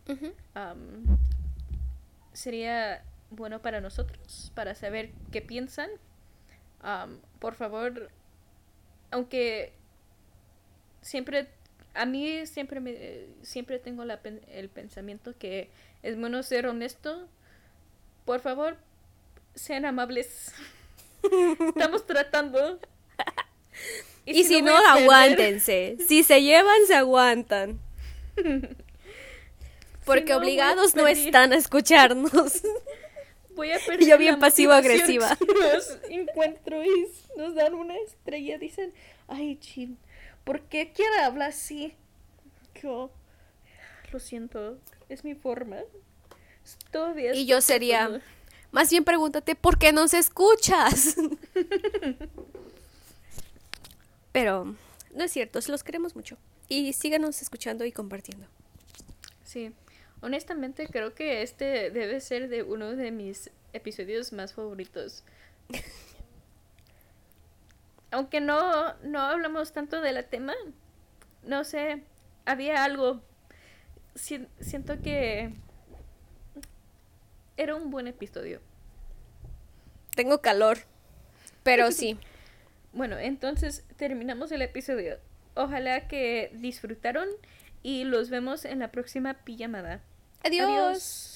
[SPEAKER 1] sería bueno para nosotros, para saber qué piensan. Por favor, aunque siempre, a mí siempre me, siempre tengo la el pensamiento que es bueno ser honesto. Por favor, sean amables. Estamos tratando.
[SPEAKER 2] Y, si, no,
[SPEAKER 1] perder-
[SPEAKER 2] aguántense. Si se llevan, se aguantan. Porque
[SPEAKER 1] no,
[SPEAKER 2] obligados no están a escucharnos.
[SPEAKER 1] Voy a perder
[SPEAKER 2] yo bien pasivo-agresiva.
[SPEAKER 1] si Los encuentro y nos dan una estrella. Dicen, ay, chin, ¿por qué quiere hablar así? Yo, lo siento, es mi forma. Todavía
[SPEAKER 2] Y yo sería. Más bien pregúntate, ¿por qué nos escuchas? Pero no es cierto, se los queremos mucho. Y síganos escuchando y compartiendo.
[SPEAKER 1] Sí. Honestamente, creo que este debe ser de uno de mis episodios más favoritos. Aunque no, no hablamos tanto del tema, no sé, había algo. siento que era un buen episodio.
[SPEAKER 2] Tengo calor, pero sí.
[SPEAKER 1] bueno, entonces terminamos el episodio. Ojalá que disfrutaron y los vemos en la próxima pijamada.
[SPEAKER 2] Adiós.